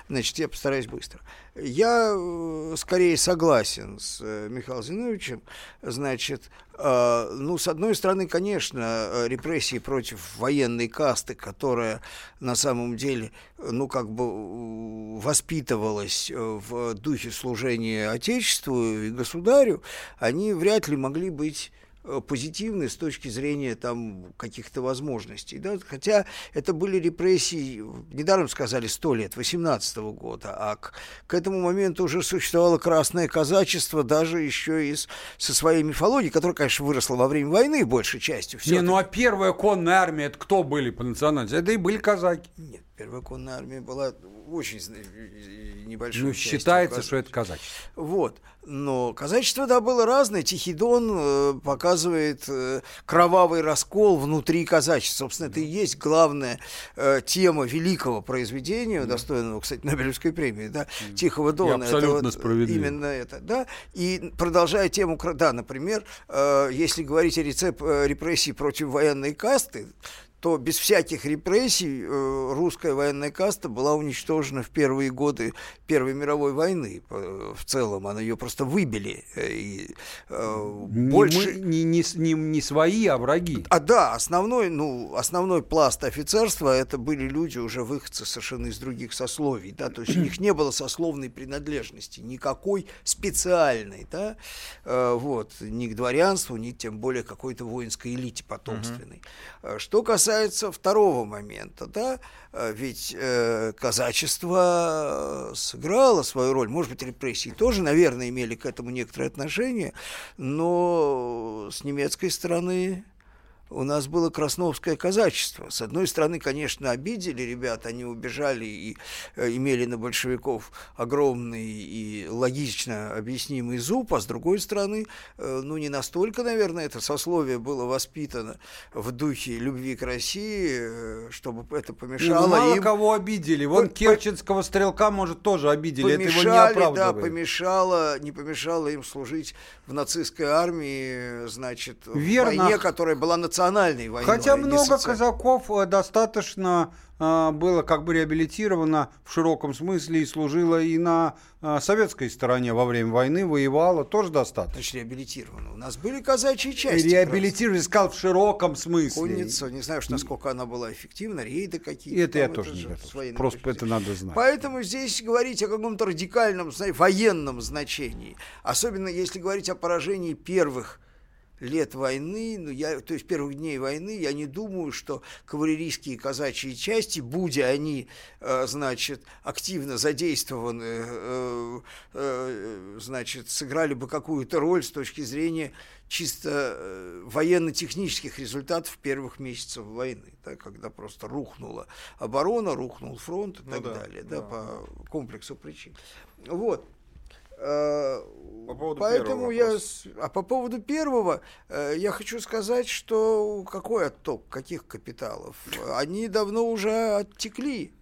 C: Значит, я постараюсь быстро. Я э, скорее согласен с э, Михаилом Зиновичем. Значит, э, ну, с одной стороны, конечно, репрессии против военной касты, которая на самом деле, ну, как бы воспитывалась в духе служения Отечеству и государю, они вряд ли могли быть Э, позитивны с точки зрения там каких-то возможностей. Да? Хотя это были репрессии, недаром сказали, 100 лет, 18 -го года, а к, к этому моменту уже существовало красное казачество, даже еще и с, со своей мифологией, которая, конечно, выросла во время войны большей частью.
D: Не, ну а первая конная армия, это кто были по национальности? Это и были казаки.
C: Нет, первая конная армия была очень небольшой Ну,
D: считается, что это казачество.
C: Вот. Но казачество, да, было разное. Тихий Дон э, показывает э, кровавый раскол внутри казачества. Собственно, это и есть главная э, тема великого произведения, достойного, кстати, Нобелевской премии, да, Тихого Дона.
D: И абсолютно это вот справедливо.
C: Именно это, да. И продолжая тему, да, например, если говорить о рецепт э, репрессий против военной касты, то без всяких репрессий э, русская военная каста была уничтожена в первые годы Первой мировой войны. В целом, она ее просто выбили. Э, и,
D: э, не, больше... мы, не, не, не, не свои, а враги.
C: А да, основной, ну, основной пласт офицерства это были люди уже выходцы совершенно из других сословий. Да? То есть у них не было сословной принадлежности, никакой специальной. Да? Вот, ни к дворянству, ни тем более какой-то воинской элите потомственной. Угу. Что касается касается второго момента, да, э, ведь э, казачество сыграло свою роль, может быть, репрессии тоже, наверное, имели к этому некоторое отношение, но с немецкой стороны у нас было красновское казачество. С одной стороны, конечно, обидели ребят, они убежали и э, имели на большевиков огромный и логично объяснимый зуб, а с другой стороны, э, ну, не настолько, наверное, это сословие было воспитано в духе любви к России, э, чтобы это помешало
D: ну, мало
C: им...
D: кого обидели. Вон по... Керченского стрелка, может, тоже обидели, помешали, это его не оправдывает.
C: Да, помешало, не помешало им служить в нацистской армии, значит,
D: Верно.
C: в войне, которая была национальной национальной войной.
D: Хотя много казаков э, достаточно э, было как бы реабилитировано в широком смысле и служило и на э, советской стороне во время войны, воевало, тоже достаточно.
C: Значит, реабилитировано. У нас были казачьи части.
D: Реабилитировали, сказал, в широком смысле.
C: Конница, не знаю, насколько она была эффективна, рейды какие-то.
D: Это я тоже не готов. Просто это надо знать.
C: Поэтому здесь говорить о каком-то радикальном, военном значении, особенно если говорить о поражении первых лет войны, ну, я, то есть первых дней войны, я не думаю, что кавалерийские казачьи части, будь они, э, значит, активно задействованы, э, э, значит, сыграли бы какую-то роль с точки зрения чисто военно-технических результатов первых месяцев войны, да, когда просто рухнула оборона, рухнул фронт и ну так да, далее, да, да, по комплексу причин. Вот. Э, по поводу Поэтому я, а по поводу первого, э, я хочу сказать, что какой отток, каких капиталов? Они давно уже оттекли.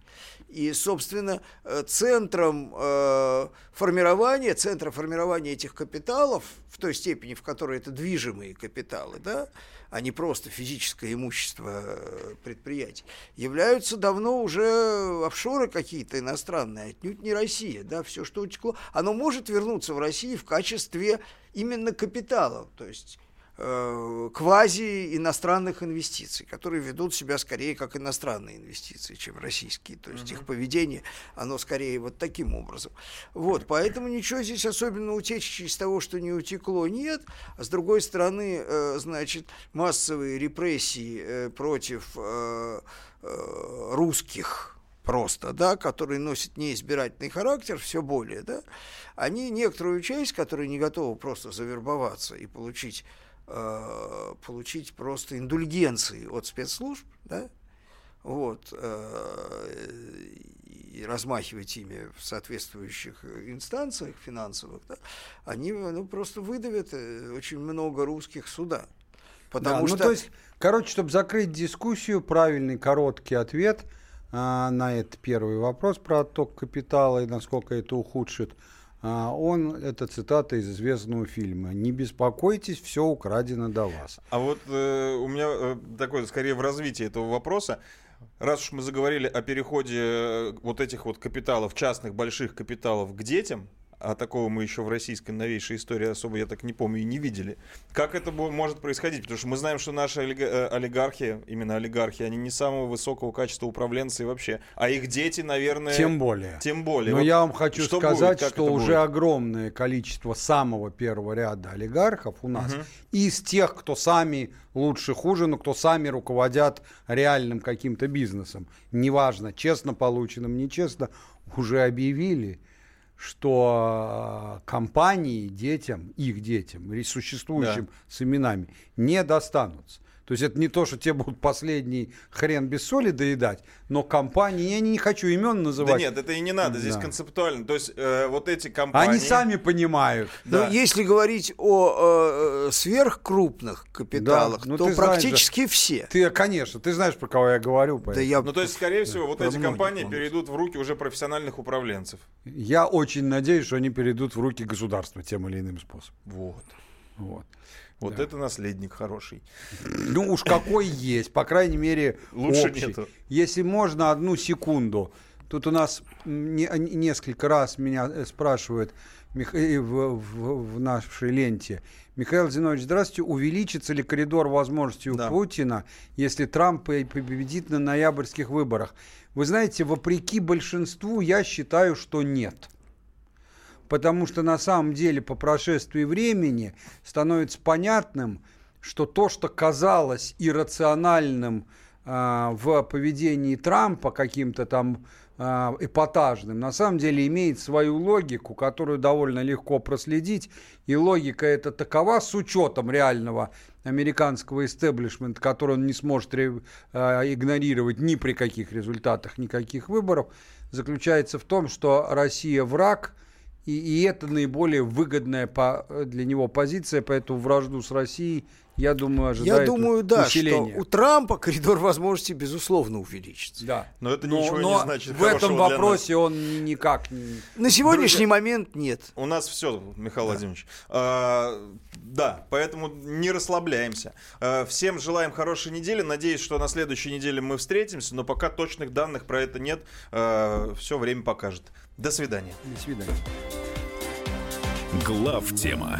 C: И, собственно, э, центром э, формирования, центром формирования этих капиталов, в той степени, в которой это движимые капиталы, да, а не просто физическое имущество э, предприятий, являются давно уже офшоры какие-то иностранные, отнюдь не Россия, да, все, что утекло, оно может вернуться в Россию в качестве именно капитала, то есть квази-иностранных инвестиций, которые ведут себя скорее как иностранные инвестиции, чем российские. То есть их поведение, оно скорее вот таким образом. Вот, поэтому ничего здесь особенно утечки из того, что не утекло, нет. А с другой стороны, э, значит, массовые репрессии э, против э, э, русских просто, да, которые носят неизбирательный характер, все более, да, они некоторую часть, которые не готовы просто завербоваться и получить, э, получить просто индульгенции от спецслужб, да, вот, э, и размахивать ими в соответствующих инстанциях финансовых, да, они ну, просто выдавят э, очень много русских суда. Потому
D: Да,
C: что...
D: Ну, то есть, короче, чтобы закрыть дискуссию, правильный короткий ответ на этот первый вопрос про отток капитала и насколько это ухудшит. А, он, это цитата из известного фильма. «Не беспокойтесь, все украдено до вас».
B: А вот э, у меня э, такое, скорее, в развитии этого вопроса. Раз уж мы заговорили о переходе э, вот этих вот капиталов, частных больших капиталов к детям, а такого мы еще в российской новейшей истории особо, я так не помню, и не видели. Как это может происходить? Потому что мы знаем, что наши э, олигархи, именно олигархи, они не самого высокого качества управленцы вообще, а их дети, наверное...
D: Тем более.
B: Тем более.
D: Но
B: Вот
D: я вам хочу
B: что
D: сказать,
B: будет,
D: что уже
B: будет?
D: огромное количество самого первого ряда олигархов у нас
B: Мгм.
D: из тех, кто сами лучше хуже, но кто сами руководят реальным каким-то бизнесом, неважно, честно полученным, нечестно, уже объявили, что э, компании детям, их детям, существующим с именами, не достанутся. То есть это не то, что тебе будут последний хрен без соли доедать, но компании, я не хочу имен называть.
B: Да нет, это и не надо, здесь
D: Да.
B: концептуально. То есть э, вот эти компании...
D: Они сами понимают.
C: Но Ну, если говорить о э, сверхкрупных капиталах,
D: Да, ну
C: то
D: ты знаешь
C: практически
D: же,
C: все.
D: Ты, конечно, ты знаешь, про кого я говорю. поэтому.
C: я
B: Ну, то есть, скорее всего, вот эти компании
D: он.
B: перейдут в руки уже профессиональных управленцев.
D: Я очень надеюсь, что они перейдут в руки государства тем или иным способом.
B: Вот.
D: Вот.
B: Вот это наследник хороший.
D: Ну уж какой есть, по крайней мере,
B: Лучше
D: общий.
B: нету.
D: Если можно, одну секунду. Тут у нас не- не- несколько раз меня э, спрашивают Мих- э, в, в- в нашей ленте. Михаил Зинович, здравствуйте. Увеличится ли коридор возможностей у Путина, если Трамп по- победит на ноябрьских выборах? Вы знаете, вопреки большинству, я считаю, что нет. Потому что на самом деле по прошествии времени становится понятным, что то, что казалось иррациональным а, в поведении Трампа каким-то там а, эпатажным, на самом деле имеет свою логику, которую довольно легко проследить. И логика эта такова с учетом реального американского истеблишмента, который он не сможет а, игнорировать ни при каких результатах, никаких выборов, заключается в том, что Россия враг, и, и это наиболее выгодная по, для него позиция, поэтому вражду с Россией, я думаю, ожидает
C: Я думаю, да,
D: усиление.
C: что у Трампа коридор возможностей, безусловно, увеличится.
D: Да.
B: Но это
D: Но-
B: ничего
D: но
B: не значит
D: в этом
B: хорошего для нас.
D: вопросе он ни- никак не...
C: На сегодняшний
B: Друзья,
C: момент нет.
B: У нас все, Михаил Владимирович. А, да, поэтому не расслабляемся. А, всем желаем хорошей недели. Надеюсь, что на следующей неделе мы встретимся, но пока точных данных про это нет. все время покажет. До свидания.
D: До свидания.
A: Глав тема.